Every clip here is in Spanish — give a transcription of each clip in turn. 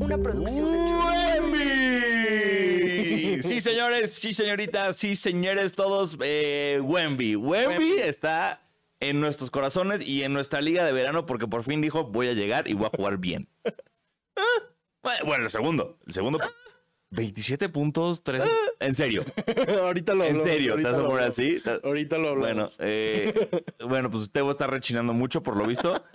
Una producción de ¡Wemby! Sí, señores, sí, señoritas, sí, señores, todos. Eh, Wemby. Wemby está en nuestros corazones y en nuestra liga de verano porque por fin dijo: Voy a llegar y voy a jugar bien. Bueno, el segundo. El segundo. 27 puntos, 3. En serio. ahorita lo En hablamos, serio. ¿Te vas a poner así? Ahorita lo Bueno, hablamos. eh, bueno, pues Tebo está rechinando mucho por lo visto.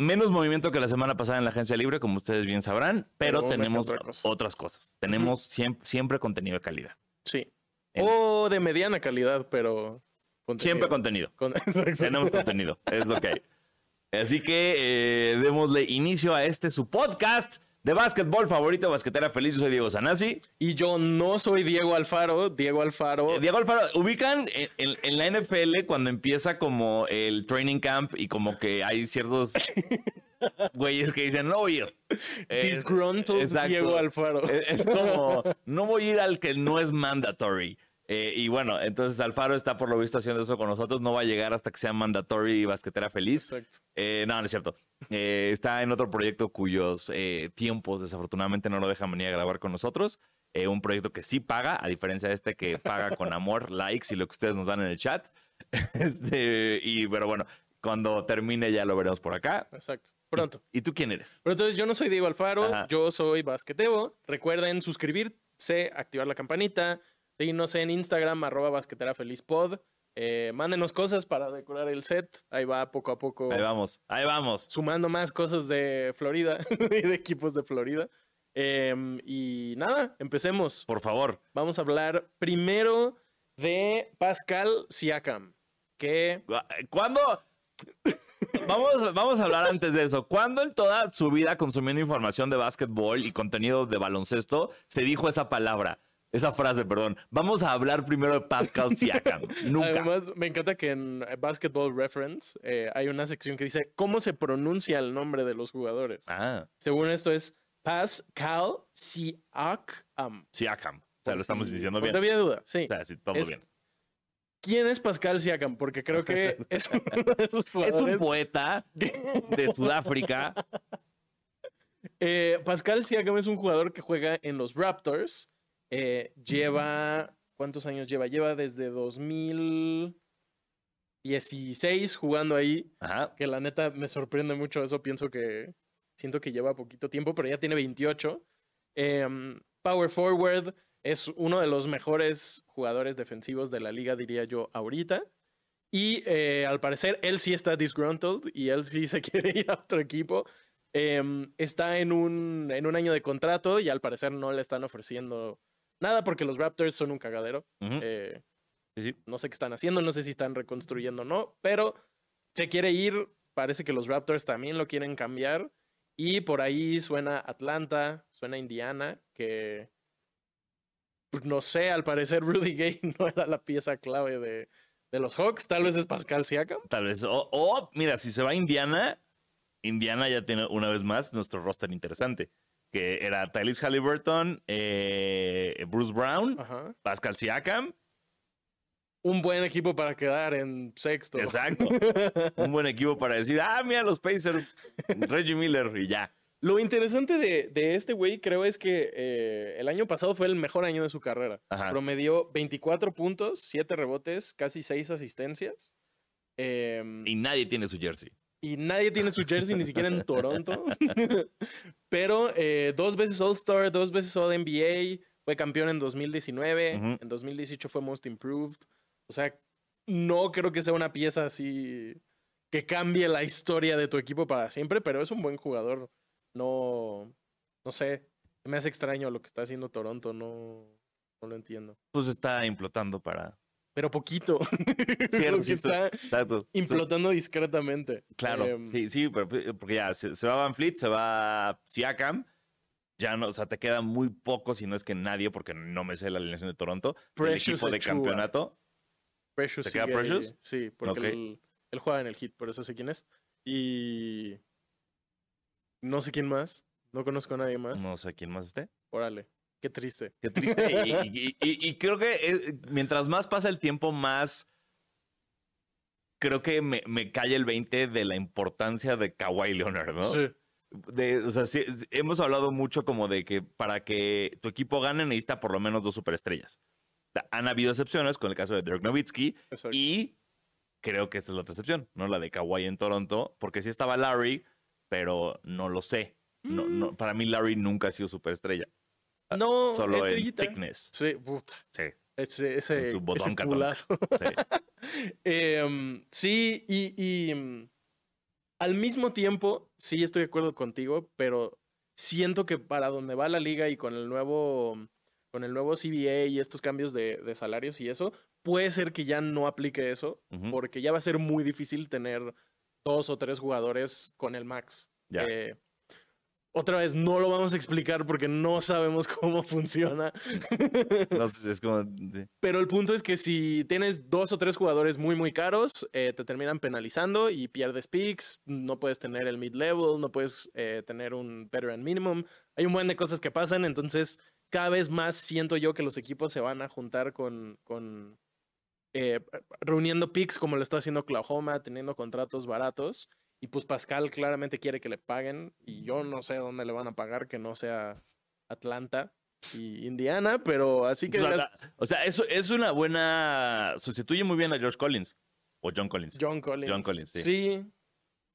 Menos movimiento que la semana pasada en la agencia libre, como ustedes bien sabrán, pero tenemos cosa. otras cosas. Tenemos siempre, siempre contenido de calidad. Sí. En- O de mediana calidad, pero. contenido. Siempre contenido. Con-. Tenemos contenido, es lo que hay. Así que eh, démosle inicio a este su podcast de básquetbol favorito, Basquetera Feliz. Yo soy Diego Sanasi. Y yo no soy Diego Alfaro. Diego Alfaro. Eh, Diego Alfaro, ubican en, en- en la NFL cuando empieza como el training camp y como que hay ciertos güeyes que dicen, no voy a ir. Eh, Disgruntled. Diego Alfaro. Es, es como, no voy a ir al que no es mandatory. Eh, y bueno, entonces Alfaro está por lo visto haciendo eso con nosotros. No va a llegar hasta que sea mandatory y basquetera feliz. Exacto. Eh, no, no es cierto. Eh, está en otro proyecto cuyos eh, tiempos desafortunadamente no lo dejan venir a grabar con nosotros. Eh, un proyecto que sí paga, a diferencia de este que paga con amor, likes y lo que ustedes nos dan en el chat. Este, y pero bueno, cuando termine ya lo veremos por acá. Exacto. Pronto. ¿Y tú quién eres? Pero entonces yo no soy Diego Alfaro, Ajá. yo soy Basquetebo. Recuerden suscribirse, activar la campanita, seguirnos en Instagram, arroba basqueterafelizpod. Eh, mándenos cosas para decorar el set. Ahí va poco a poco Ahí vamos, ahí vamos. sumando más cosas de Florida y de equipos de Florida. Em, y nada, empecemos. Por favor. Vamos a hablar primero de Pascal Siakam, que ¿Cuándo? Vamos, vamos a hablar antes de eso. ¿Cuándo en toda su vida consumiendo información de básquetbol y contenido de baloncesto se dijo esa palabra? Esa frase, perdón. Vamos a hablar primero de Pascal Siakam. Nunca. Además, me encanta que en Basketball Reference eh, hay una sección que dice cómo se pronuncia el nombre de los jugadores. Ah, Según esto es Pascal Siakam. Siakam. O sea, lo estamos diciendo no bien. había duda, sí. O sea, sí, todo Es- bien. ¿Quién es Pascal Siakam? Porque creo que es uno de esos Es jugadores. un poeta de Sudáfrica. Eh, Pascal Siakam es un jugador que juega en los Raptors. Eh, lleva. ¿Cuántos años lleva? Lleva desde 2016 jugando ahí. Ajá. Que la neta me sorprende mucho eso. Pienso que. Siento que lleva poquito tiempo, pero ya tiene 28. Em, power forward. Es uno de los mejores jugadores defensivos de la liga, diría yo, ahorita. Y eh, al parecer él sí está disgruntled y él sí se quiere ir a otro equipo. Em, está en un, en un año de contrato y al parecer no le están ofreciendo nada porque los Raptors son un cagadero. Eh, Sí, sí. no sé qué están haciendo, no sé si están reconstruyendo o no, pero se quiere ir. Parece que los Raptors también lo quieren cambiar. Y por ahí suena Atlanta, suena Indiana, que pues, no sé, al parecer Rudy Gay no era la pieza clave de, de los Hawks. Tal vez es Pascal Siakam. Tal vez. O, o, mira, si se va a Indiana, Indiana ya tiene una vez más nuestro roster interesante. Que era Tyrese Halliburton, eh, Bruce Brown, Ajá. Pascal Siakam. Un buen equipo para quedar en sexto. Exacto. Un buen equipo para decir, ah, mira los Pacers, Reggie Miller y ya. Lo interesante de, de este güey, creo, es que eh, el año pasado fue el mejor año de su carrera. Ajá. Promedió 24 puntos, 7 rebotes, casi 6 asistencias. Em, Y nadie tiene su jersey. Y nadie tiene su jersey, ni siquiera en Toronto. Pero eh, dos veces All-Star, dos veces All-NBA. Fue campeón en 2019. Ujú. En 2018 fue Most Improved. O sea, no creo que sea una pieza así que cambie la historia de tu equipo para siempre, pero es un buen jugador. No, no sé. Me hace extraño lo que está haciendo Toronto. No, no lo entiendo. Pues está implotando para. Pero poquito. Cierto, sí, está exacto. implotando discretamente. Claro, Em, sí, sí, pero- porque ya se, se va Van Fleet, se va Siakam ya no, o sea, te queda muy poco, si no es que nadie, porque no me sé la alineación de Toronto, el Precious equipo de campeonato. Precious ¿Te queda sigue- Precious? Sí, porque él, él juega en el hit, por eso sé quién es. Y no sé quién más. No conozco a nadie más. No sé quién más esté. Órale, qué triste. Qué triste. y, y- y- y creo que eh, mientras más pasa el tiempo, más creo que me, me cae el 20 de la importancia de Kawhi Leonard, ¿no? Sí. De, o sea, sí, hemos hablado mucho como de que para que tu equipo gane necesita por lo menos dos superestrellas. Han habido excepciones con el caso de Dirk Nowitzki Exacto. y creo que esta es la otra excepción, ¿no? La de Kawhi en Toronto, porque sí estaba Larry, pero no lo sé. No, Mm. no, para mí Larry nunca ha sido superestrella. No, Solo en estrellita. thickness. Sí, puta. Sí. Ese, ese, su ese botón catón. culazo. sí. Em, sí, y, y, mm, al mismo tiempo, sí estoy de acuerdo contigo, pero siento que para donde va la liga y con el nuevo, con el nuevo CBA y estos cambios de, de salarios y eso, puede ser que ya no aplique eso, Ujú. porque ya va a ser muy difícil tener dos o tres jugadores con el max. Ya. Eh, otra vez, no lo vamos a explicar porque no sabemos cómo funciona. No es como. Pero el punto es que si tienes dos o tres jugadores muy, muy caros, eh, te terminan penalizando y pierdes picks. No puedes tener el mid-level, no puedes eh, tener un veteran minimum. Hay un buen de cosas que pasan, entonces cada vez más siento yo que los equipos se van a juntar con. con eh, reuniendo picks como lo está haciendo Oklahoma, teniendo contratos baratos. Y pues Pascal claramente quiere que le paguen. Y yo no sé dónde le van a pagar, que no sea Atlanta y Indiana, pero así que O sea, o sea, eso es una buena. Sustituye muy bien a George Collins. O John Collins. John Collins. John Collins, sí.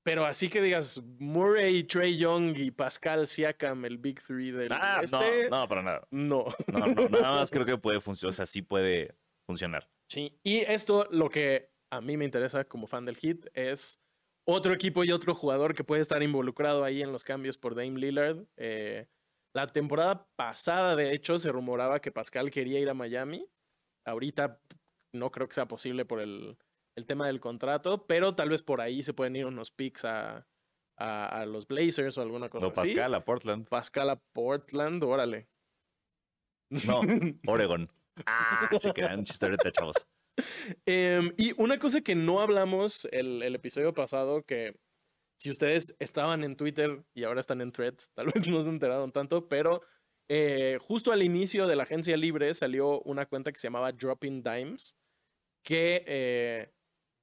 Pero así que digas Murray, Trey Young y Pascal Siakam, el Big Three del Ah, este. no, no, para nada. No. No, no, nada más creo que puede funcionar. O sea, sí puede funcionar. Sí. Y esto, lo que a mí me interesa como fan del Heat es otro equipo y otro jugador que puede estar involucrado ahí en los cambios por Dame Lillard. Eh, la temporada pasada, de hecho, se rumoraba que Pascal quería ir a Miami. Ahorita no creo que sea posible por el, el tema del contrato, pero tal vez por ahí se pueden ir unos picks a, a- a los Blazers o alguna cosa No, así. Pascal a Portland. Pascal a Portland, órale. No, Oregon. Ah, sí que eran chiste ahorita, chavos. Em, y una cosa que no hablamos el, episodio pasado, que si ustedes estaban en Twitter y ahora están en threads, tal vez no se enteraron tanto, pero eh, justo al inicio de la agencia libre salió una cuenta que se llamaba Dropping Dimes, que eh,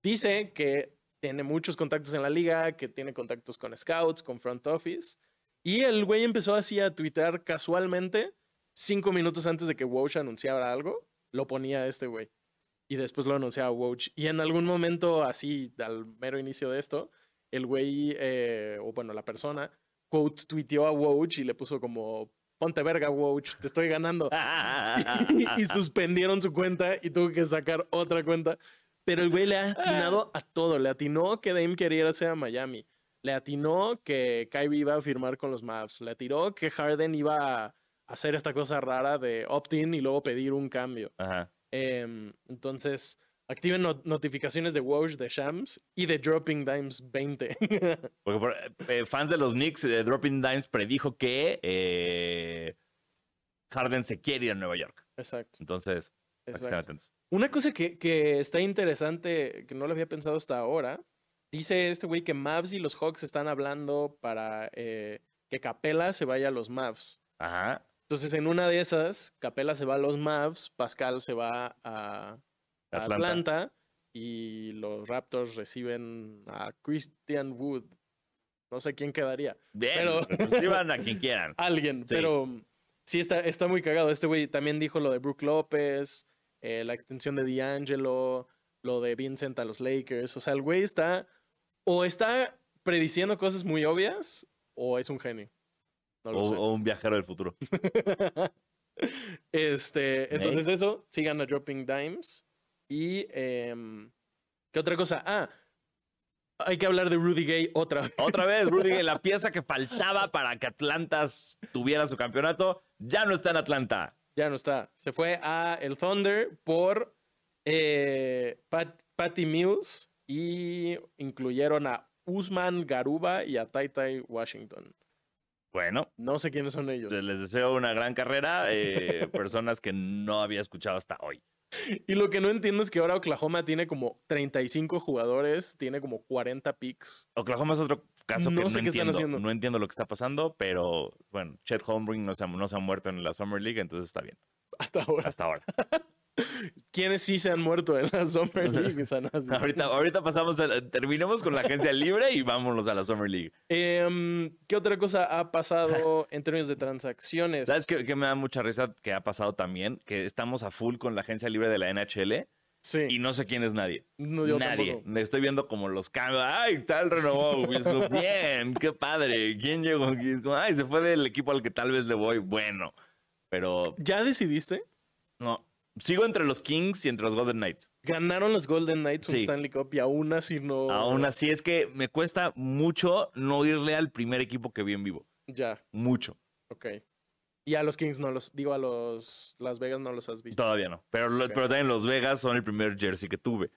dice que tiene muchos contactos en la liga, que tiene contactos con scouts, con front office, y el güey empezó así a tuitear casualmente, cinco minutos antes de que Woj anunciara algo, lo ponía este güey y después lo anunciaba Woj. Y en algún momento, así, al mero inicio de esto, el güey, eh, o bueno, la persona, quote, tuiteó a Woj y le puso como, ponte verga, Woj, te estoy ganando. y, y suspendieron su cuenta y tuvo que sacar otra cuenta. Pero el güey le ha atinado a todo. Le atinó que Dame quería irse a Miami. Le atinó que Kyrie iba a firmar con los Mavs. Le atinó que Harden iba a hacer esta cosa rara de opt-in y luego pedir un cambio. Ajá. Em, entonces, activen not- notificaciones de Woj, de Shams y de Dropping Dimes 20. Porque por- eh, fans de los Knicks, de Dropping Dimes predijo que eh, Harden se quiere ir a Nueva York. Exacto. Entonces, que estén atentos. Una cosa que, que está interesante, que no lo había pensado hasta ahora, dice este güey que Mavs y los Hawks están hablando para eh, que Capela se vaya a los Mavs. Ajá. Entonces, en una de esas, Capela se va a los Mavs, Pascal se va a, a Atlanta. Atlanta. y los Raptors reciben a Christian Wood. No sé quién quedaría. Bien, Pero- reciban a quien quieran. Alguien, Sí. pero mm, sí está, está muy cagado. Este güey también dijo lo de Brook López, eh, la extensión de D'Angelo, lo de Vincent a los Lakers. O sea, el güey está o está prediciendo cosas muy obvias o es un genio. No O, un viajero del futuro. Este, entonces eso, sigan a Dropping Dimes. Y, em, ¿qué otra cosa? Ah, hay que hablar de Rudy Gay otra vez. Otra vez, Rudy, la pieza que faltaba para que Atlanta tuviera su campeonato, ya no está en Atlanta. Ya no está. Se fue a el Thunder por eh, Pat- Patty Mills y incluyeron a Usman Garuba y a Tai Tai Washington. Bueno, No sé quiénes son ellos. les deseo una gran carrera. eh, personas que no había escuchado hasta hoy. Y lo que no entiendo es que ahora Oklahoma tiene como 35 jugadores, tiene como 40 picks. Oklahoma es otro caso que No no, sé qué están entiendo. haciendo. No entiendo lo que está pasando, pero bueno, Chet Holmgren no se, ha, no se ha muerto en la Summer League, entonces está bien. Hasta ahora. Hasta ahora. ¿Quiénes sí se han muerto en la Summer League? Ahorita, ahorita pasamos, a- terminemos con la agencia libre y vámonos a la Summer League. Em, ¿Qué otra cosa ha pasado en términos de transacciones? ¿Sabes qué, qué me da mucha risa que ha pasado también? Que estamos a full con la agencia libre de la NHL Sí. y no sé quién es nadie. No, yo nadie. tampoco. Me estoy viendo como los cambios. ¡Ay, tal renovó! Bien, qué padre. ¿Quién llegó ¡Ay, se fue del equipo al que tal vez le voy! Bueno, pero ¿Ya decidiste? no. Sigo entre los Kings y entre los Golden Knights. Ganaron los Golden Knights un Sí. Stanley Cup y aún así no. Aún así es que me cuesta mucho no irle al primer equipo que vi en vivo. Ya, Mucho. ok. Y a los Kings no los. Digo, a los Las Vegas no los has visto. Todavía no. Pero, pero también los Vegas son el primer jersey que tuve.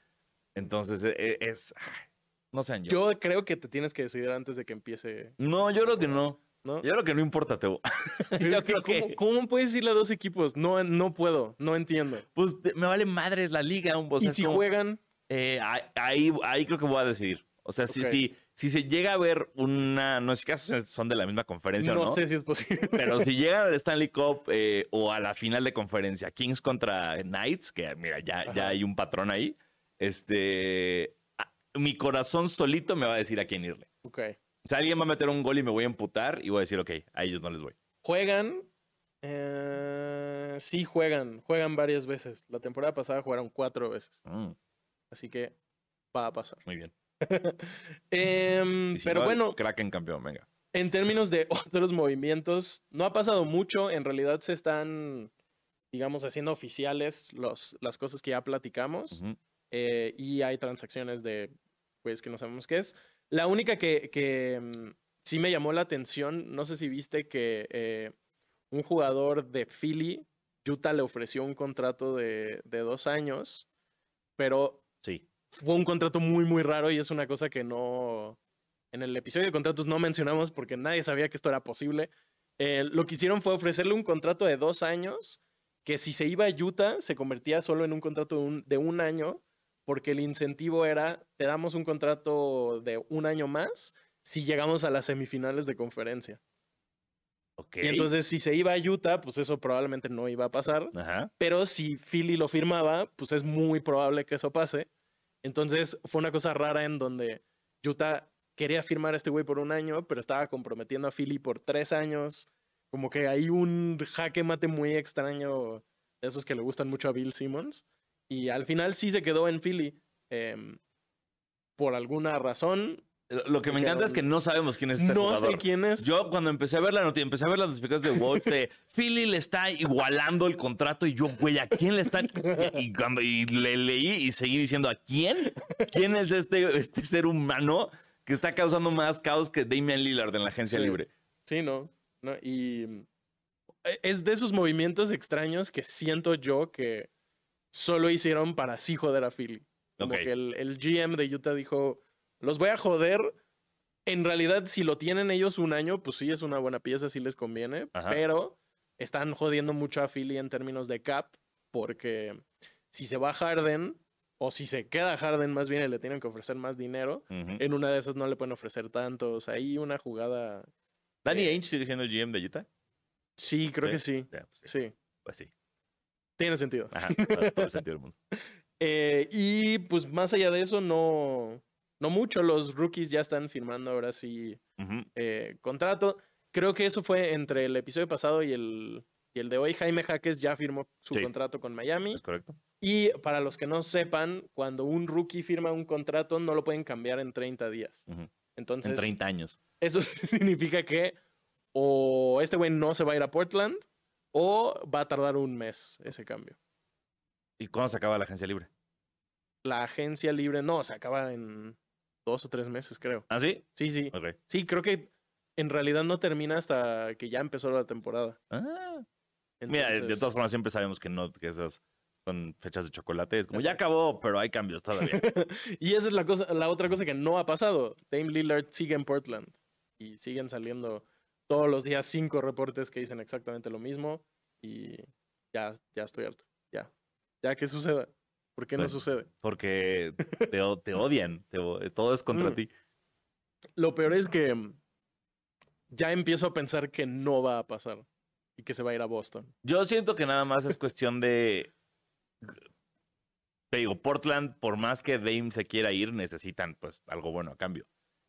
Entonces e- e- es. no sean yo. Yo creo que te tienes que decidir antes de que empiece. No, yo creo que no. ¿No? Yo creo que no importa, Tebo. Yo creo que. ¿cómo, cómo puedes irle a dos equipos? No, no puedo, no entiendo. Pues me vale madres la liga. Un, sea, y si como- juegan, eh, ahí, ahí, creo que voy a decidir. O sea, si, si, si se llega a ver una. No sé si caso son de la misma conferencia no, o no. sé si es posible. Pero si llegan al Stanley Cup eh, o a la final de conferencia, Kings contra Knights, que mira, ya, ya hay un patrón ahí, este, mi corazón solito me va a decir a quién irle. ok. O sea, alguien va a meter un gol y me voy a emputar y voy a decir, ok, a ellos no les voy. Juegan. eh, sí, juegan. Juegan varias veces. La temporada pasada jugaron cuatro veces. Mm, Así que va a pasar. muy bien. Em, si pero no, bueno, Kraken campeón, venga. en términos de otros movimientos, no ha pasado mucho. En realidad se están, digamos, haciendo oficiales los, las cosas que ya platicamos. Eh, y hay transacciones de, pues, que no sabemos qué es. La única que, que, mm, sí me llamó la atención, no sé si viste que eh, un jugador de Philly, Utah le ofreció un contrato de, de dos años, pero Sí. fue un contrato muy, muy raro y es una cosa que no. En el episodio de contratos no mencionamos porque nadie sabía que esto era posible. Eh, lo que hicieron fue ofrecerle un contrato de dos años que si se iba a Utah se convertía solo en un contrato de un, de un año porque el incentivo era te damos un contrato de un año más si llegamos a las semifinales de conferencia. Ok. Y entonces si se iba a Utah, pues eso probablemente no iba a pasar. Ajá. Pero si Philly lo firmaba, pues es muy probable que eso pase. Entonces fue una cosa rara en donde Utah quería firmar a este güey por un año, pero estaba comprometiendo a Philly por tres años. Como que hay un jaque mate muy extraño de esos que le gustan mucho a Bill Simmons. Y al final sí se quedó en Philly. em, por alguna razón. Lo que me encanta es que no sabemos quién es este no jugador. sé quién es. Yo cuando empecé a ver la noticia, empecé a ver las notificaciones de Wolves de Philly le está igualando el contrato y yo, güey, ¿a quién le están? Y, cuando, y le leí y seguí diciendo, ¿a quién? ¿Quién es este, este ser humano que está causando más caos que Damian Lillard en la agencia Sí. libre? Sí, no. no y mm, e- es de esos movimientos extraños que siento yo que solo hicieron para sí joder a Philly. Como que el, el GM de Utah dijo, los voy a joder. En realidad, si lo tienen ellos un año, pues sí es una buena pieza, sí les conviene. Ajá. Pero están jodiendo mucho a Philly en términos de cap, porque si se va Harden, o si se queda Harden más bien y le tienen que ofrecer más dinero, en una de esas no le pueden ofrecer tanto. O sea, hay una jugada... ¿Danny eh, Ainge sigue siendo el GM de Utah? Sí, creo que sí. Pues sí. Sí, Pues sí. Tiene sentido. Ajá, todo el sentido del mundo. Eh, y pues más allá de eso, no, no mucho. Los rookies ya están firmando ahora sí eh, contrato. Creo que eso fue entre el episodio pasado y el, y el de hoy. Jaime Jaques ya firmó su Sí. contrato con Miami. ¿Es correcto? Y para los que no sepan, cuando un rookie firma un contrato, no lo pueden cambiar en 30 días. Entonces, En 30 años. eso significa que o este güey no se va a ir a Portland o va a tardar un mes ese cambio. ¿Y cuándo se acaba la agencia libre? La agencia libre, no, se acaba en dos o tres meses, creo. ¿Ah, sí? Sí, sí. Sí, creo que en realidad no termina hasta que ya empezó la temporada. Ah. Mira, de todas formas siempre sabemos que no, que esas son fechas de chocolate. Es como, ya acabó, pero hay cambios todavía. y esa es la, cosa, la otra cosa que no ha pasado. Dame Lillard sigue en Portland y siguen saliendo todos los días cinco reportes que dicen exactamente lo mismo y ya, ya estoy harto. Ya. Ya que suceda. ¿Por qué no Pues, sucede? Porque te, te odian. te todo es contra Mm. ti. Lo peor es que mm, ya empiezo a pensar que no va a pasar y que se va a ir a Boston. Yo siento que nada más es cuestión de. Te digo, Portland, por más que Dame se quiera ir, necesitan pues algo bueno a cambio.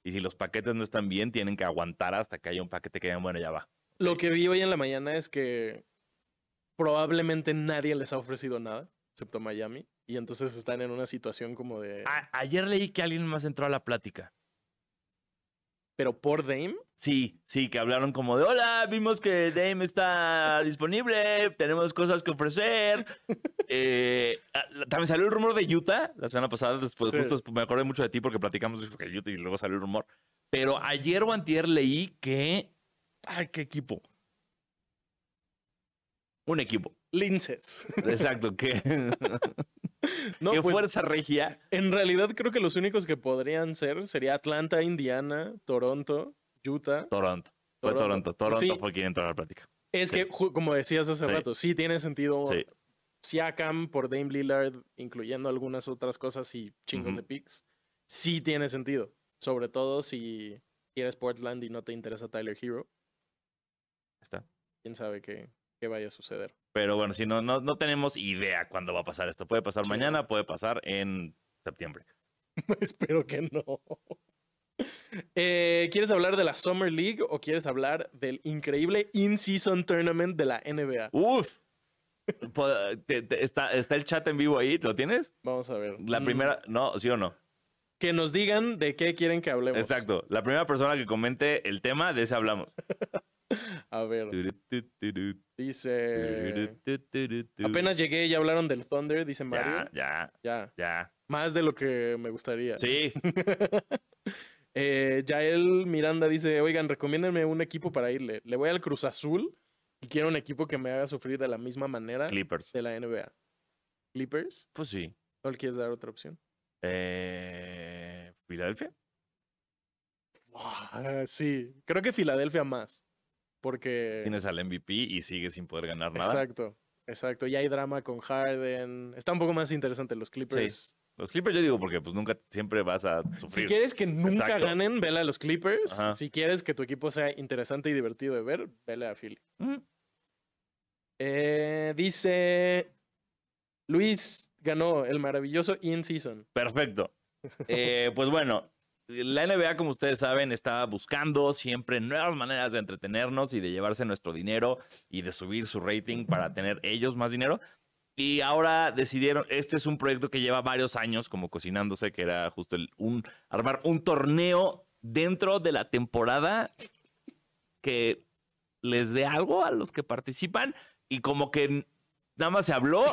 Y si los paquetes no están bien, tienen que aguantar hasta que haya un paquete que digan, bueno, ya va. Lo que vi hoy en la mañana es que probablemente nadie les ha ofrecido nada, excepto Miami. Y entonces están en una situación como de... A- ayer leí que alguien más entró a la plática. Pero por Dame, Sí, sí, que hablaron como de, hola, vimos que Dame está disponible, tenemos cosas que ofrecer. Eh, ah, también salió el rumor de Utah la semana pasada, después Sí. justo me acordé mucho de ti porque platicamos que Utah y luego salió el rumor. Pero ayer o antier leí que... ¡Ay, qué equipo! Un equipo, linces. exacto, que, No, que pues, fuerza regia. en realidad creo que los únicos que podrían ser sería Atlanta, Indiana, Toronto, Utah. Toronto. Fue Toronto. Toronto. Toronto Sí. fue quien entró a la plática. Es Sí. que, como decías hace Sí. rato, sí tiene sentido Sí. Siakam por Dame Lillard, incluyendo algunas otras cosas y chingos de picks. Sí tiene sentido. Sobre todo si eres Portland y no te interesa Tyler Hero. Está. Quién sabe qué, qué vaya a suceder. Pero bueno, si no, no, no tenemos idea cuándo va a pasar esto. Puede pasar Sí. mañana, puede pasar en septiembre. Espero que no. Eh, ¿Quieres hablar de la Summer League o quieres hablar del increíble In-Season Tournament de la NBA? Uf. Está, está el chat en vivo ahí, ¿lo tienes? Vamos a ver. La Mm, primera, no, sí o no. Que nos digan de qué quieren que hablemos. Exacto. La primera persona que comente el tema, de ese hablamos. A ver, dice... Apenas llegué y ya hablaron del Thunder, dice Mario. Ya, ya, Ya, ya. más de lo que me gustaría. Sí. Eh, Yael Miranda dice, oigan, recomiéndenme un equipo para irle. Le voy al Cruz Azul y quiero un equipo que me haga sufrir de la misma manera Clippers. de la NBA. ¿Clippers? Pues sí. ¿No le quieres dar otra opción? Eh, ¿Filadelfia? Ah, sí, creo que Filadelfia más. Porque... Tienes al MVP y sigue sin poder ganar nada. Exacto, exacto. Ya hay drama con Harden. Está un poco más interesante los Clippers. Los Clippers yo digo porque pues nunca siempre vas a Si sufrir. quieres que nunca Exacto. ganen, vele a los Clippers. Ajá. Si quieres que tu equipo sea interesante y divertido de ver, vele a Philly. Mm. Eh, dice Luis ganó el maravilloso In Season. Perfecto. Eh, pues bueno, la NBA, como ustedes saben, está buscando siempre nuevas maneras de entretenernos y de llevarse nuestro dinero y de subir su rating para tener ellos más dinero. Y ahora decidieron, este es un proyecto que lleva varios años como cocinándose, que era justo un, armar un torneo dentro de la temporada que les dé algo a los que participan y como que nada más se habló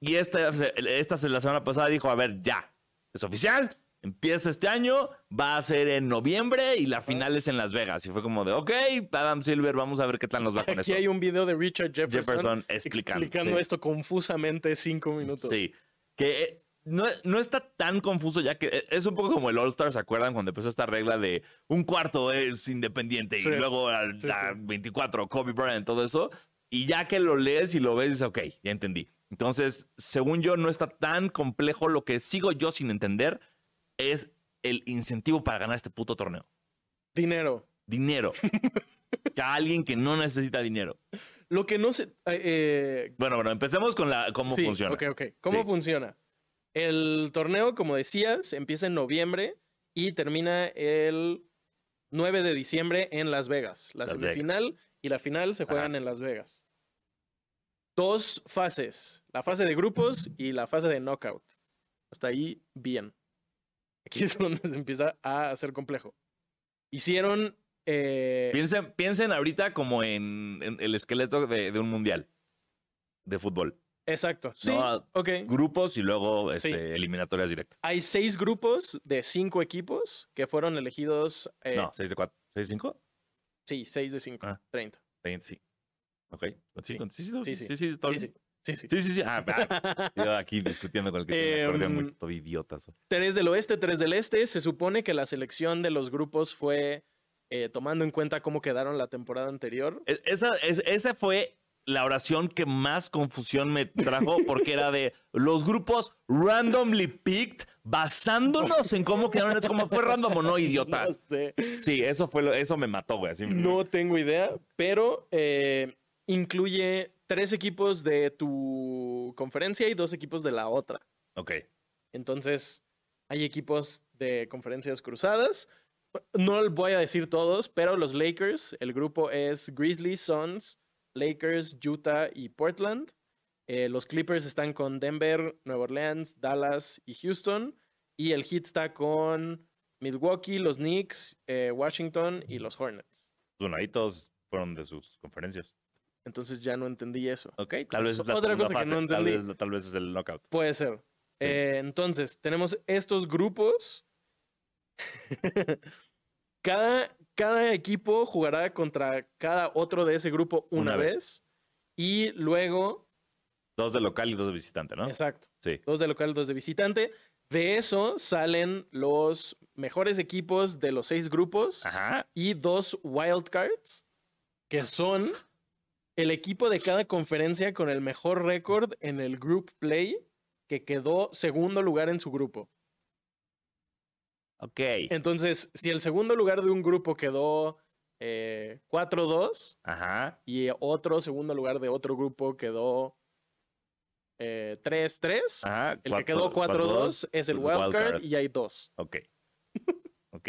y esta, esta la semana pasada dijo, a ver, ya, es oficial, empieza este año, va a ser en noviembre y la final es en Las Vegas. Y fue como de, ok, Adam Silver, vamos a ver qué tal nos va con Aquí esto. hay un video de Richard Jefferson, Jefferson explicando, sí. esto confusamente cinco minutos. Sí, que eh, no, no está tan confuso ya que eh, es un poco como el All-Star, ¿se acuerdan? Cuando empezó esta regla de un cuarto es independiente Sí. y luego al Sí, a sí. 24 Kobe Bryant, todo eso. Y ya que lo lees y lo ves, dices, ok, ya entendí. Entonces, según yo, no está tan complejo. Lo que sigo yo sin entender es el incentivo para ganar este puto torneo. Dinero. Dinero. que a alguien que no necesita dinero. Lo que no sé. eh, eh, Bueno, bueno, empecemos con la cómo sí, funciona. Ok, ok. ¿Cómo Sí. funciona? El torneo, como decías, empieza en noviembre y termina el 9 de diciembre en Las Vegas. La Las semifinal y la final se juegan en Las Vegas. Dos fases, la fase de grupos y la fase de knockout. Hasta ahí, bien. Aquí es donde se empieza a hacer complejo. Hicieron... eh, Piensen, piensen ahorita como en, en el esqueleto de, de un mundial de fútbol. exacto. Sí, No, ok. Grupos y luego Sí. este, eliminatorias directas. Hay seis grupos de cinco equipos que fueron elegidos... eh, no, 6 de 4. ¿6 de 5? Sí, 6 de 5, Ah. 30. 20, sí. Ok. Sí, Sí. sí, sí, sí, Sí, sí, sí. Sí, todo Sí, sí. Ah, ah, yo aquí discutiendo con el que tiene Em, acordeón muy todo idiotas. Tres del oeste, tres del este. Se supone que la selección de los grupos fue eh, tomando en cuenta cómo quedaron la temporada anterior. E- Esa, es- esa fue la oración que más confusión me trajo porque era de los grupos randomly picked basándonos en cómo quedaron. Es como fue random o no, No idiotas. sé. Sí, eso fue lo, eso me mató, güey. así. No tengo idea, pero eh, incluye tres equipos de tu conferencia y dos equipos de la otra. Ok. Entonces, hay equipos de conferencias cruzadas. No voy a decir todos, pero los Lakers, el grupo es Grizzlies, Suns, Lakers, Utah y Portland. Eh, los Clippers están con Denver, Nueva Orleans, Dallas y Houston. Y el Heat está con Milwaukee, los Knicks, eh, Washington y los Hornets. Bueno, ahí todos fueron de sus conferencias. Entonces ya no entendí eso. Ok, tal vez es la Otra cosa que no tal, entendí. vez, tal vez es el knockout. Puede ser. Eh, entonces, tenemos estos grupos. cada, cada equipo jugará contra cada otro de ese grupo una, Una vez. vez. Y luego, Dos de local y dos de visitante, ¿no? exacto, Sí. dos de local, dos de visitante. De eso salen los mejores equipos de los seis grupos Ajá. y dos wildcards, que son el equipo de cada conferencia con el mejor récord en el group play, que quedó segundo lugar en su grupo. Ok. Entonces, si el segundo lugar de un grupo quedó eh, 4-2 Ajá. y otro segundo lugar de otro grupo quedó eh, 3-3, Ajá. el que quedó 4-2 4-2 es el wildcard wildcard. y hay dos. Ok. Ok.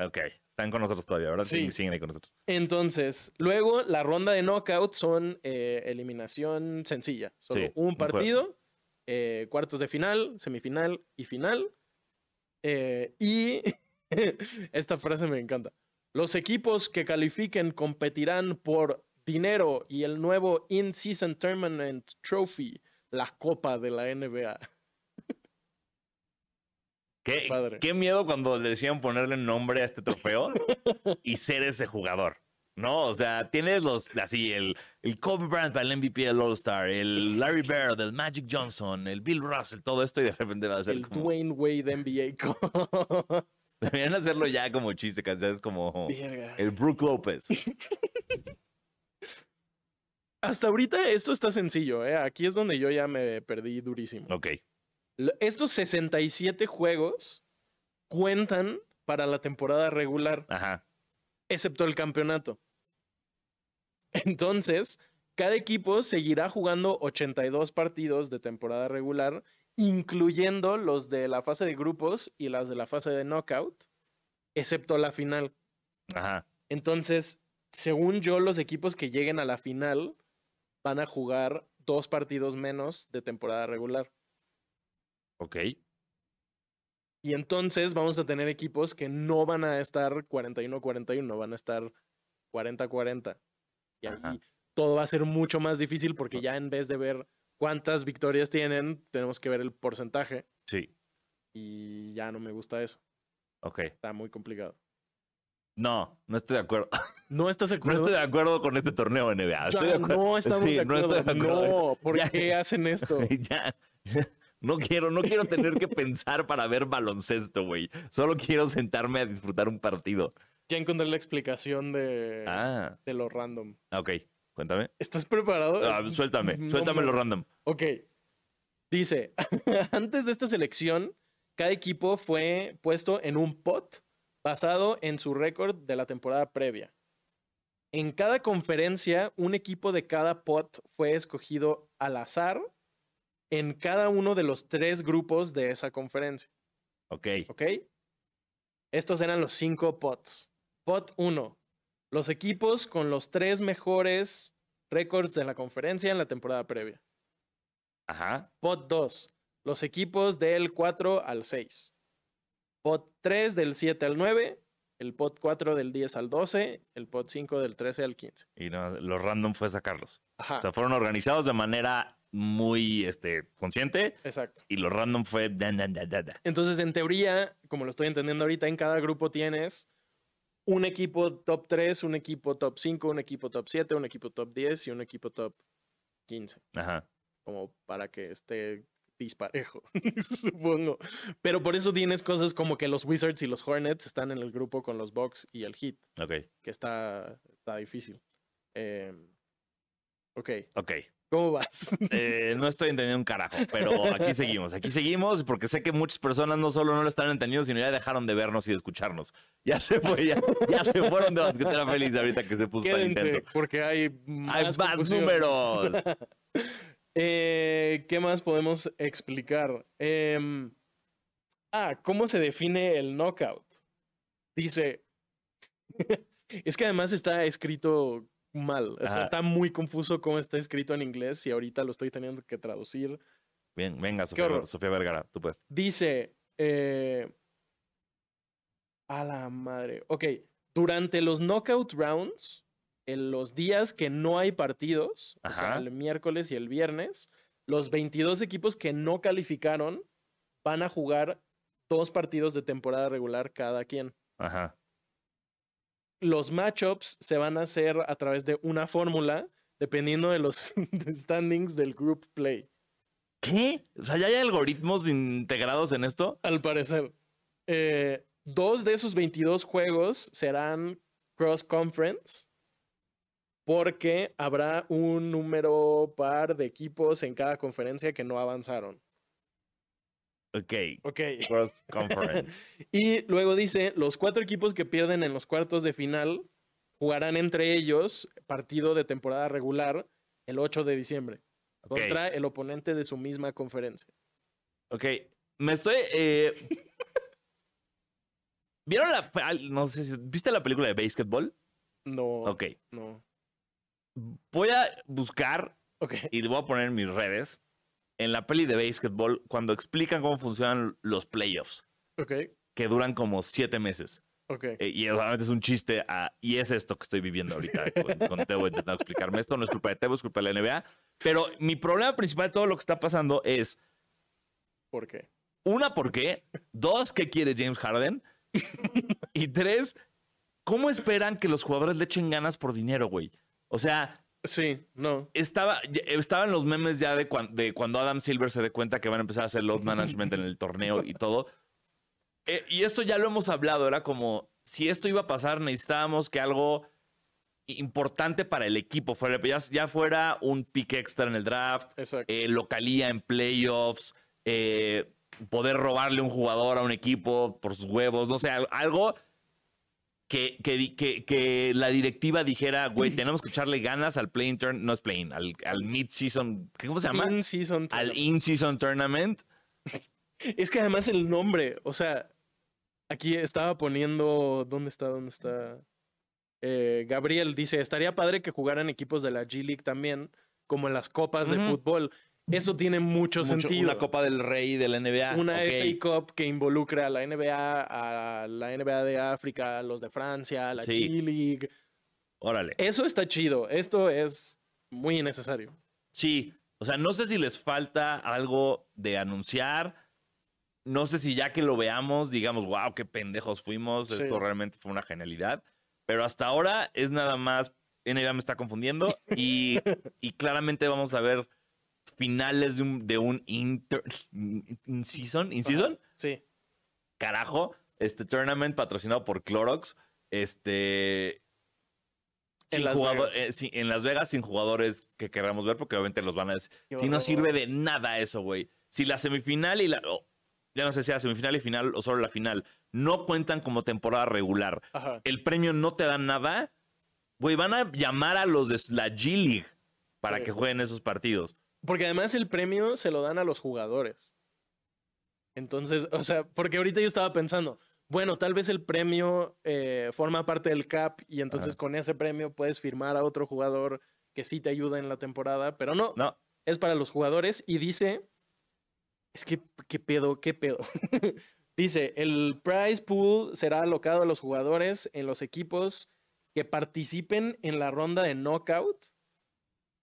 Ok. Están con nosotros todavía, ¿verdad? Sí. Siguen, ahí con nosotros. Entonces, luego la ronda de knockout son eh, eliminación sencilla. Solo Sí, un partido, eh, cuartos de final, semifinal y final. Eh, y esta frase me encanta. Los equipos que califiquen competirán por dinero y el nuevo In-Season Tournament Trophy, la copa de la NBA. ¿Qué, Padre. qué miedo cuando le decían ponerle nombre a este trofeo y ser ese jugador. No, o sea, tienes los, así, el, el Kobe Bryant para el MVP del All-Star, el Larry Bird, el Magic Johnson, el Bill Russell, todo esto y de repente va a ser El como... Dwayne Wade NBA. Deberían hacerlo ya como chiste, que es como el Brook López. Hasta ahorita esto está sencillo, ¿eh? Aquí es donde yo ya me perdí durísimo. Ok, Estos 67 juegos cuentan para la temporada regular, ajá, excepto el campeonato. Entonces, cada equipo seguirá jugando 82 partidos de temporada regular, incluyendo los de la fase de grupos y las de la fase de knockout, excepto la final. ajá. Entonces, según yo, los equipos que lleguen a la final van a jugar dos partidos menos de temporada regular. Ok, Y entonces vamos a tener equipos que no van a estar 41-41, van a estar 40-40. Y ahí Ajá. todo va a ser mucho más difícil porque ya en vez de ver cuántas victorias tienen, tenemos que ver el porcentaje. sí, Y ya no me gusta eso. ok. Está muy complicado. No, no estoy de acuerdo. ¿No estás de No acuerdo? estoy de acuerdo con este torneo NBA. Estoy de Ya, acuerdo. no estamos Sí, de no acuerdo. estoy de acuerdo. No, ¿por Ya. qué hacen esto? ya, ya. No quiero, no quiero tener que pensar para ver baloncesto, güey. Solo quiero sentarme a disfrutar un partido. Ya encontré la explicación de, Ah, de lo random. ok. Cuéntame. ¿Estás preparado? Ah, suéltame, No suéltame me- lo random. Ok. Dice, antes de esta selección, cada equipo fue puesto en un pot basado en su récord de la temporada previa. En cada conferencia, un equipo de cada pot fue escogido al azar en cada uno de los tres grupos de esa conferencia. Ok. ¿Ok? Estos eran los cinco pots. Pot 1. Los equipos con los tres mejores récords de la conferencia en la temporada previa. Ajá. Pot 2. Los equipos del 4 al 6. Pot 3 del 7 al 9. El pot 4 del 10 al 12. El pot 5 del 13 al 15. Y no, lo random fue sacarlos. Ajá. O sea, fueron organizados de manera muy este, consciente exacto. y lo random fue. da, da, da, da, da. Entonces, en teoría, como lo estoy entendiendo ahorita, en cada grupo tienes un equipo top 3, un equipo top 5, un equipo top 7, un equipo top 10 y un equipo top 15. Ajá. Como para que esté disparejo, supongo. Pero por eso tienes cosas como que los Wizards y los Hornets están en el grupo con los Bucks y el Heat, Ok, que está, está difícil. Eh, ok, ok. ¿Cómo vas? Eh, no estoy entendiendo un carajo, pero aquí seguimos, aquí seguimos, porque sé que muchas personas no solo no lo están entendiendo, sino ya dejaron de vernos y de escucharnos. Ya se fue, ya, ya se fueron de basquetera feliz ahorita que se puso tan Quédense, intenso. porque hay Hay más más confusión. números. Eh, ¿Qué más podemos explicar? Em, ah, ¿cómo se define el knockout? Dice. es que además está escrito mal. O sea, Ajá. está muy confuso cómo está escrito en inglés y ahorita lo estoy teniendo que traducir. Bien, venga, Sofía, Vergara, tú puedes. Dice. eh, a la madre. Ok. Durante los knockout rounds, en los días que no hay partidos, o sea, el miércoles y el viernes, los 22 equipos que no calificaron van a jugar dos partidos de temporada regular cada quien. Ajá. Los matchups se van a hacer a través de una fórmula dependiendo de los standings del group play. ¿Qué? O sea, ¿ya hay algoritmos integrados en esto? Al parecer. Eh, dos de esos 22 juegos serán cross conference porque habrá un número par de equipos en cada conferencia que no avanzaron. Ok. Ok. Cross Conference. Y luego dice, los cuatro equipos que pierden en los cuartos de final jugarán entre ellos partido de temporada regular el 8 de diciembre contra el oponente de su misma conferencia. Ok. Me estoy. eh, ¿Vieron la. No sé si. ¿Viste la película de Basketball? No. Ok. No. Voy a buscar Ok. y le voy a poner en mis redes. En la peli de Basketball, cuando explican cómo funcionan los playoffs, Ok. que duran como siete meses. Ok. Eh, y obviamente es un chiste. y es esto que estoy viviendo ahorita con, con Tebo intentando explicarme esto. No es culpa de Tebo, es culpa de la NBA. Pero mi problema principal de todo lo que está pasando es ¿Por qué? Una, ¿por qué? Dos, ¿qué quiere James Harden? Y tres, ¿cómo esperan que los jugadores le echen ganas por dinero, güey? O sea, Sí, no. estaba, estaban los memes ya de, cuan- de cuando Adam Silver se dé cuenta que van a empezar a hacer load management en el torneo y todo. Eh, y esto ya lo hemos hablado, era como, si esto iba a pasar, necesitábamos que algo importante para el equipo fuera, ya, ya fuera un pick extra en el draft, eh, localía en playoffs, eh, poder robarle un jugador a un equipo por sus huevos, no sé, al- algo que, que, que- que la directiva dijera, güey, tenemos que echarle ganas al play turn, no es play al, al mid-season, ¿cómo se llama? In-season al in-season tournament. Es que además el nombre, o sea, aquí estaba poniendo. ¿Dónde está? ¿Dónde está? Eh, Gabriel dice: estaría padre que jugaran equipos de la G League también, como en las copas de fútbol. Eso tiene mucho, Mucho- sentido. Una Copa del Rey de la NBA. Una ok. FA Cup que involucre a la NBA, a la NBA de África, a los de Francia, a la Sí. G League. Órale. Eso está chido. Esto es muy innecesario. Sí, o sea, no sé si les falta algo de anunciar. No sé si ya que lo veamos, digamos, wow, qué pendejos fuimos. Sí. Esto realmente fue una genialidad. Pero hasta ahora es nada más. NBA me está confundiendo. Y, y claramente vamos a ver finales de un, de un inter, in season, in season, Sí. carajo, este tournament patrocinado por Clorox. Este. En sin Las jugador- Vegas. eh, sí, en Las Vegas sin jugadores que queramos ver, porque obviamente los van a decir. Si no sirve de nada eso, güey. Si la semifinal y la. ya no sé si la semifinal y final o solo la final no cuentan como temporada regular, Ajá. el premio no te da nada, güey, van a llamar a los de la G League para Sí. que jueguen esos partidos. Porque además el premio se lo dan a los jugadores. Entonces, o sea, porque ahorita yo estaba pensando, bueno, tal vez el premio eh, forma parte del CAP y entonces con ese premio puedes firmar a otro jugador que sí te ayuda en la temporada, pero no, No, es para los jugadores y dice, es que, ¿qué pedo? ¿Qué pedo? dice, el prize pool será alocado a los jugadores en los equipos que participen en la ronda de knockout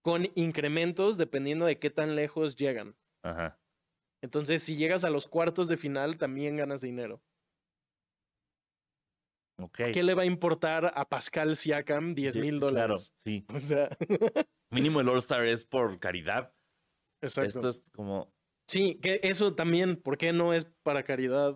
con incrementos dependiendo de qué tan lejos llegan. ajá. Entonces, si llegas a los cuartos de final, también ganas dinero. Ok. ¿Qué le va a importar a Pascal Siakam 10 Sí, mil Claro, dólares? sí. O sea, Mínimo el All-Star es por caridad. exacto. Esto es como. Sí, que eso también, ¿por qué no es para caridad?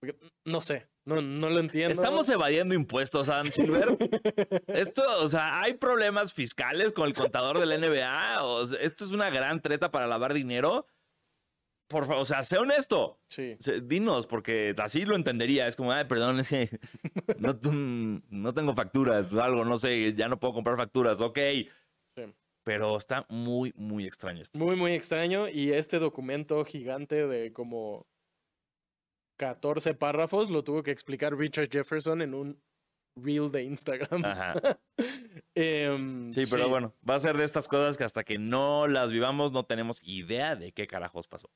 Porque, no sé, no, no lo entiendo. Estamos evadiendo impuestos, Adam Silver. esto, o sea, hay problemas fiscales con el contador del NBA. O sea, esto es una gran treta para lavar dinero. Por favor, o sea, sé honesto. Sí. Dinos, porque así lo entendería. Es como, ay, perdón, es que no, no tengo facturas o algo, no sé, ya no puedo comprar facturas. Ok. Sí. Pero está muy, muy extraño esto. Muy, muy extraño. Y este documento gigante de como 14 párrafos lo tuvo que explicar Richard Jefferson en un reel de Instagram. Ajá. Em, Sí, pero bueno, va a ser de estas cosas que hasta que no las vivamos no tenemos idea de qué carajos pasó.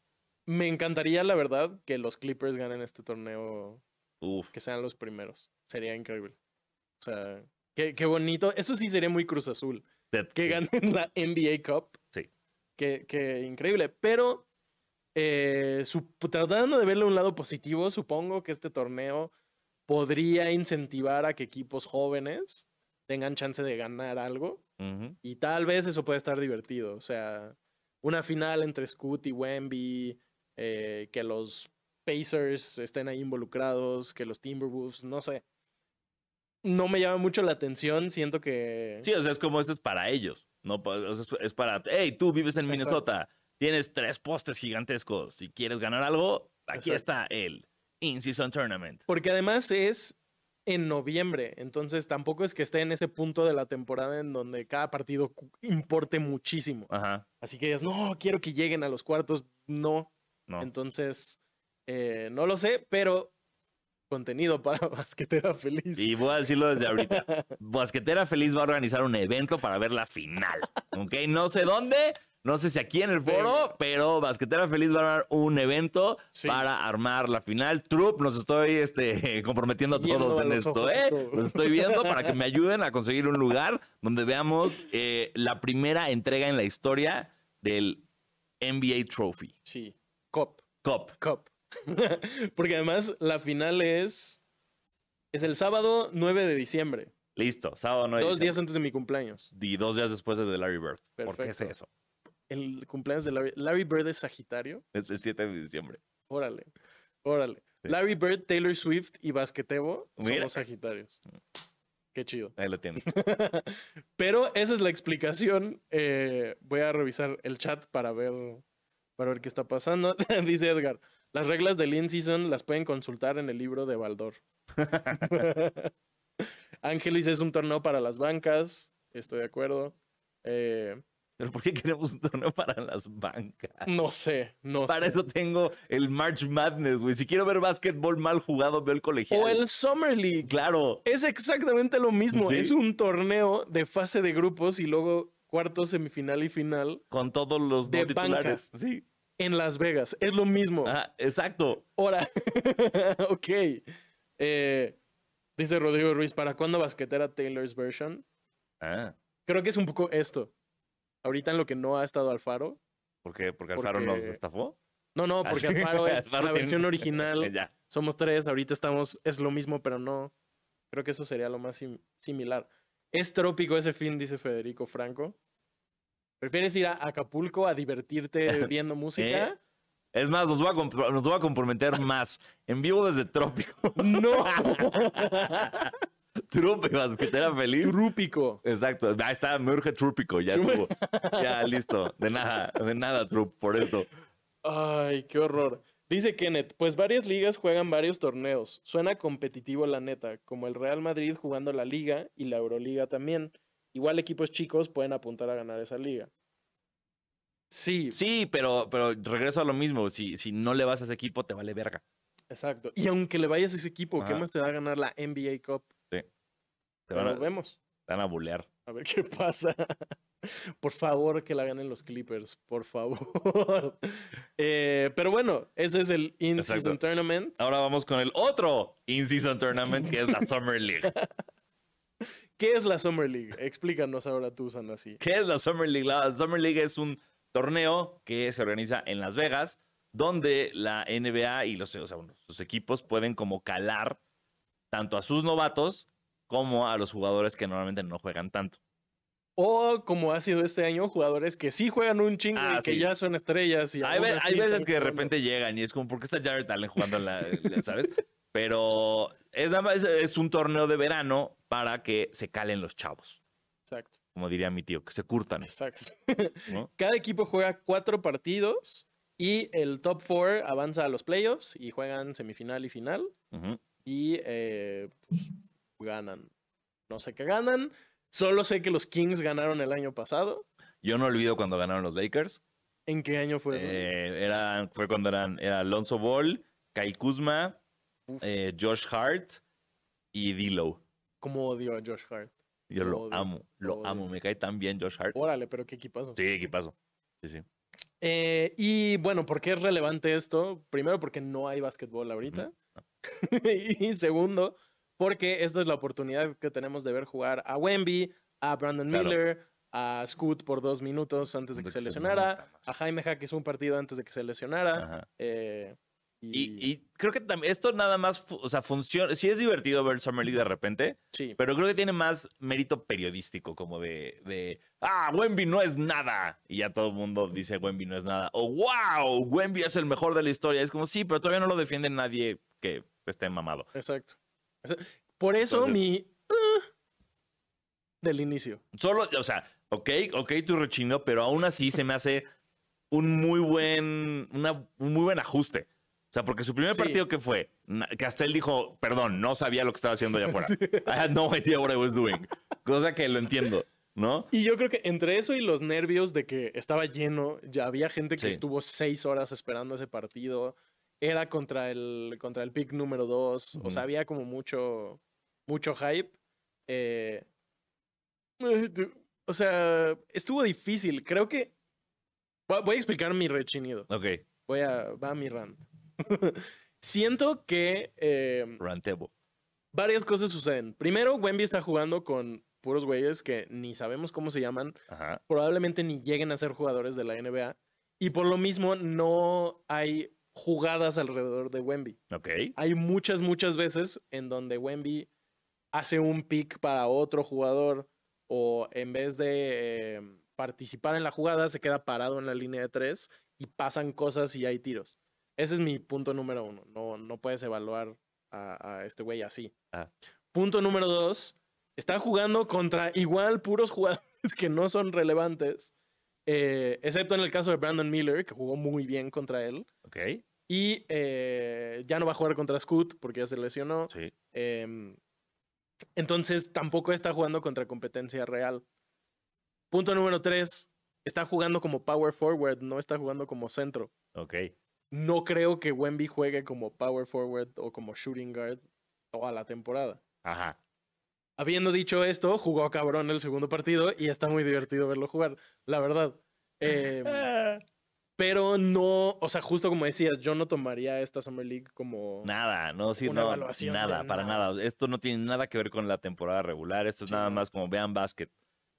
Me encantaría, la verdad, que los Clippers ganen este torneo, Uf. que sean los primeros. Sería increíble. O sea, qué, qué bonito. Eso sí sería muy Cruz Azul. Que sí, ganen la NBA Cup. Sí. Qué, qué increíble. Pero eh, su- tratando de verle un lado positivo, supongo que este torneo podría incentivar a que equipos jóvenes tengan chance de ganar algo. Y tal vez eso puede estar divertido. O sea, una final entre Scoot y Wemby, eh, que los Pacers estén ahí involucrados, que los Timberwolves, no sé. No me llama mucho la atención, siento que... Sí, o sea, es como esto es para ellos. No, Pa- o sea, es- para, hey, tú vives en Exacto. Tienes tres postes gigantescos. Si quieres ganar algo, aquí Exacto. está el In-Season Tournament. Porque además es en noviembre, entonces tampoco es que esté en ese punto de la temporada en donde cada partido importe muchísimo. Ajá. Así que digas, no, quiero que lleguen a los cuartos. No, No. Entonces, eh, no lo sé, pero contenido para basquetera feliz. Y voy a decirlo desde ahorita. Basquetera Feliz va a organizar un evento para ver la final. ¿Ok? No sé dónde, no sé si aquí en el foro, pero Basquetera Feliz va a dar un evento Sí. para armar la final. Trup, nos estoy este, comprometiendo a todos en esto, ¿eh? Los estoy viendo para que me ayuden a conseguir un lugar donde veamos eh, la primera entrega en la historia del NBA Trophy. Sí, Cup, Cup. Cup. Porque además la final es, es el sábado 9 de diciembre, Listo, sábado 9 de dos días antes de mi cumpleaños. Y dos días después de Larry Bird. ¿Por qué es Perfecto. eso? El cumpleaños de Larry, Larry Bird es Sagitario. Es el 7 de diciembre. Órale, órale. Sí. Larry Bird, Taylor Swift y Basquetebo Mira. somos Sagitarios. Qué chido. Ahí lo tienes. Pero esa es la explicación. Eh, voy a revisar el chat para ver, para ver qué está pasando. Dice Edgar, las reglas del in-season las pueden consultar en el libro de Baldor. Ángelis es un torneo para las bancas. Estoy de acuerdo. Eh, Pero ¿por qué queremos un torneo para las bancas? no sé, no Para sé. eso tengo el March Madness, güey. Si quiero ver básquetbol mal jugado, veo el colegial. O el Summer League. Claro. Es exactamente lo mismo. Sí. Es un torneo de fase de grupos y luego cuarto, semifinal y final Con todos los De no titulares. Sí. en Las Vegas. Es lo mismo. Ajá, exacto. Ahora, ok. Eh, dice Rodrigo Ruiz, ¿para cuándo basquetera Taylor's version? Ah, Creo que es un poco esto. Ahorita en lo que no ha estado Alfaro. ¿por qué? ¿Porque Alfaro nos Porque- estafó? No, no, porque Ah, sí. Alfaro es Alfaro la tiene- versión original. ya. Somos tres, ahorita estamos, es lo mismo, pero no. Creo que eso sería lo más sim- similar. Es trópico ese fin, dice Federico Franco. ¿Prefieres ir a Acapulco a divertirte viendo música? Es más, nos voy, a nos voy a comprometer más. En vivo desde Trópico. No. Trupe, basquetera feliz. Trúpico. Exacto. Ahí está, me urge Trúpico. Ya estuvo. Ya, listo. De nada, de nada, Trup, por esto. Ay, qué horror. Dice Kenneth, pues varias ligas juegan varios torneos. Suena competitivo la neta, como el Real Madrid jugando la liga y la Euroliga también. Igual equipos chicos pueden apuntar a ganar esa liga. Sí, Sí, pero, pero regreso a lo mismo. Si, si no le vas a ese equipo, te vale verga. exacto. Y aunque le vayas a ese equipo, ¿qué más te va a ganar la NBA Cup? Te van a, vemos. te van a bulear. A ver qué pasa. Por favor, que la ganen los Clippers. Por favor. Eh, pero bueno, ese es el In-Season. Tournament. Ahora vamos con el otro In-Season Tournament, que es la Summer League. ¿Qué es la Summer League? Explícanos ahora tú, Sanasi. ¿Qué es la Summer League? La Summer League es un torneo que se organiza en Las Vegas, donde la NBA y los o sea, bueno, sus equipos pueden como calar tanto a sus novatos como a los jugadores que normalmente no juegan tanto. O como ha sido este año, jugadores que sí juegan un chingo Ah, y que ya son estrellas. Y Hay, ve- hay veces que de repente llegan y es como, ¿por qué está Jared Allen jugando en la, la- ¿sabes? Pero es es un torneo de verano para que se calen los chavos, Exacto, como diría mi tío, que se curtan, exacto. ¿no? Cada equipo juega cuatro partidos y el top four avanza a los playoffs y juegan semifinal y final. Y eh, pues, ganan. No sé qué ganan. Solo sé que los Kings ganaron el año pasado. Yo no olvido cuando ganaron los Lakers. ¿En qué año fue eso? Eh, eran, fue cuando eran era Alonso Ball, Kyle Kuzma, eh, Josh Hart y D'Lo. ¿Cómo odio a Josh Hart? Yo Lo odio, amo, lo amo. Me cae tan bien Josh Hart. Órale, pero qué equipazo. Sí, equipazo. Sí, sí. Eh, y bueno, ¿por qué es relevante esto? Primero, porque no hay básquetbol ahorita. y segundo, porque esta es la oportunidad que tenemos de ver jugar a Wemby, a Brandon Claro. Miller, a Scoot por dos minutos antes de que se que se lesionara, a Jaime hizo un partido antes de que se lesionara. Ajá. eh, Y, y creo que también esto nada más, o sea, funciona. Sí es divertido ver Summer League de repente, sí, pero creo que tiene más mérito periodístico, como de, de ah, Wemby no es nada. Y ya todo el mundo dice Wemby no es nada. O wow, Wemby es el mejor de la historia. Es como, sí, pero todavía no lo defiende nadie que esté mamado. exacto. Por eso Entonces- mi... "Ah", del inicio. Solo, o sea, ok, ok, tu rechino, pero aún así se me hace un muy buen, una- un muy buen ajuste. O sea, porque su primer Sí. partido que fue, que hasta él dijo, perdón, no sabía lo que estaba haciendo allá afuera. I had no idea what I was doing. Cosa que lo entiendo, ¿no? Y yo creo que entre eso y los nervios de que estaba lleno, ya había gente que Sí. estuvo seis horas esperando ese partido. Era contra el, contra el pick número dos. O sea, había como mucho, mucho hype. Eh, o sea, estuvo difícil. Creo que. Voy a- voy a explicar mi rechinido. Ok, Voy a. Va a mi rant. Siento que. eh, Rantebo. varias cosas suceden. Primero, Wemby está jugando con puros güeyes que ni sabemos cómo se llaman Ajá. probablemente ni lleguen a ser jugadores de la NBA. Y por lo mismo no hay jugadas alrededor de Wemby. Ok. Hay muchas, muchas veces en donde Wemby hace un pick para otro jugador o en vez de eh, participar en la jugada se queda parado en la línea de tres y pasan cosas y hay tiros. Ese es mi punto número uno. No, no puedes evaluar a, a este güey así. Ah. Punto número dos. Está jugando contra igual puros jugadores que no son relevantes. Eh, excepto en el caso de Brandon Miller, que jugó muy bien contra él. Ok. Y eh, ya no va a jugar contra Scoot porque ya se lesionó. Sí. Em, entonces tampoco está jugando contra competencia real. Punto número tres. Está jugando como power forward, no está jugando como centro. Ok. No creo que Wemby juegue como power forward o como shooting guard toda la temporada. Ajá. Habiendo dicho esto, jugó cabrón el segundo partido y está muy divertido verlo jugar, la verdad. Em, pero no, o sea, justo como decías, yo no tomaría esta Summer League como... Nada, no, sí, Una no, nada, para nada. nada. Esto no tiene nada que ver con la temporada regular. Esto es Sí, nada más como vean básquet.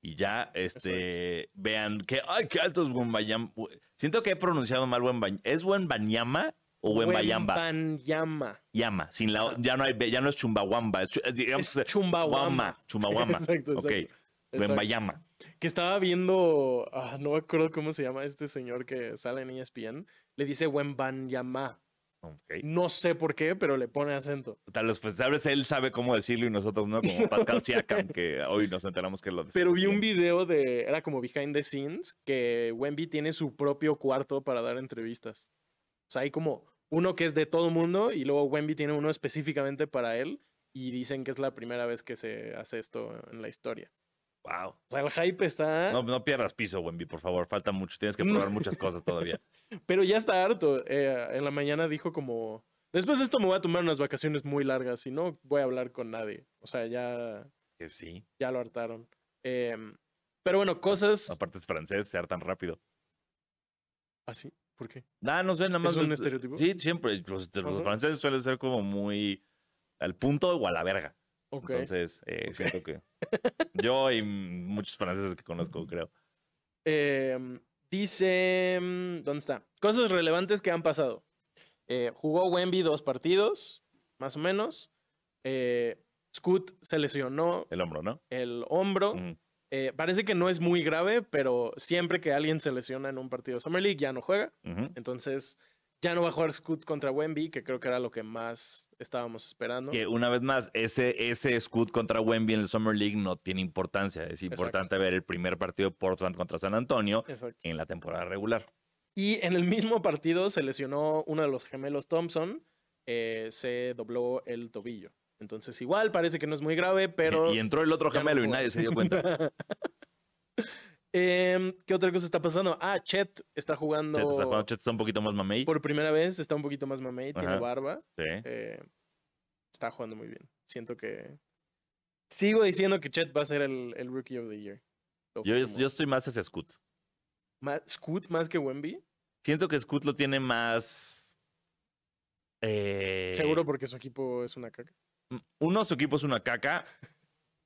Y ya, este, vean que, ay, qué alto es Wembayama. Siento que he pronunciado mal Wembayama. ¿Es Wembayama o Wembayamba? Wembanyama. Yama, sin la, ya no hay, ya no es Chumbawamba, es, digamos, Es Chumbawamba. Chumbawamba. Exacto, Ok, exacto. Exacto. Wembayama. Que estaba viendo, ah, no me acuerdo cómo se llama este señor que sale en ESPN, le dice Wembanyama. Ok. No sé por qué, pero le pone acento. Tal vez, pues, tal vez él sabe cómo decirlo y nosotros no, como Pascal Siakam, que hoy nos enteramos que lo decimos Pero vi un video de, era como behind the scenes, que Wemby tiene su propio cuarto para dar entrevistas. O sea, hay como uno que es de todo mundo y luego Wemby tiene uno específicamente para él y dicen que es la primera vez que se hace esto en la historia. Wow. O sea, el hype está, No, no pierdas piso, Wemby, por favor. Falta mucho. Tienes que probar muchas cosas todavía. pero ya está harto. Eh, en la mañana dijo como, después de esto me voy a tomar unas vacaciones muy largas y no voy a hablar con nadie. O sea, ya, Que sí. ya lo hartaron. Em, pero bueno, cosas... Aparte es francés, ser tan rápido. ¿Así? ¿Por qué? Ah, no sé, nada más. ¿Es un los- estereotipo? Sí, siempre. Los, franceses suelen ser como muy al punto o a la verga. Ok. Entonces, eh, siento que yo y muchos franceses que conozco, creo. Em, dice. mm, ¿Dónde está? Cosas relevantes que han pasado. Eh, jugó Wemby dos partidos, más o menos. Eh, Scoot se lesionó El hombro, ¿no? el hombro. Eh, parece que no es muy grave, pero siempre que alguien se lesiona en un partido de Summer League ya no juega. Entonces ya no va a jugar Scoot contra Wemby, que creo que era lo que más estábamos esperando. Que una vez más, ese, ese Scoot contra Wemby en el Summer League no tiene importancia. Es importante ver el primer partido de Portland contra San Antonio Exacto. en la temporada regular. Y en el mismo partido se lesionó uno de los gemelos Thompson, eh, se dobló el tobillo. Entonces igual parece que no es muy grave, pero... y entró el otro no gemelo y nadie se dio cuenta. Em, ¿Qué otra cosa está pasando? Ah, Chet está jugando Chet está, jugando- Chet está un poquito más mamey. por primera vez, está un poquito más mamey, tiene Ajá. barba. Sí. eh, está jugando muy bien. Siento que... Sigo diciendo que Chet va a ser el, el Rookie of the Year. Yo, yo estoy más hacia Scoot. Ma- Scoot más que Wemby. Siento que Scoot lo tiene más. eh, Seguro porque su equipo es una caca. Uno, su equipo es una caca.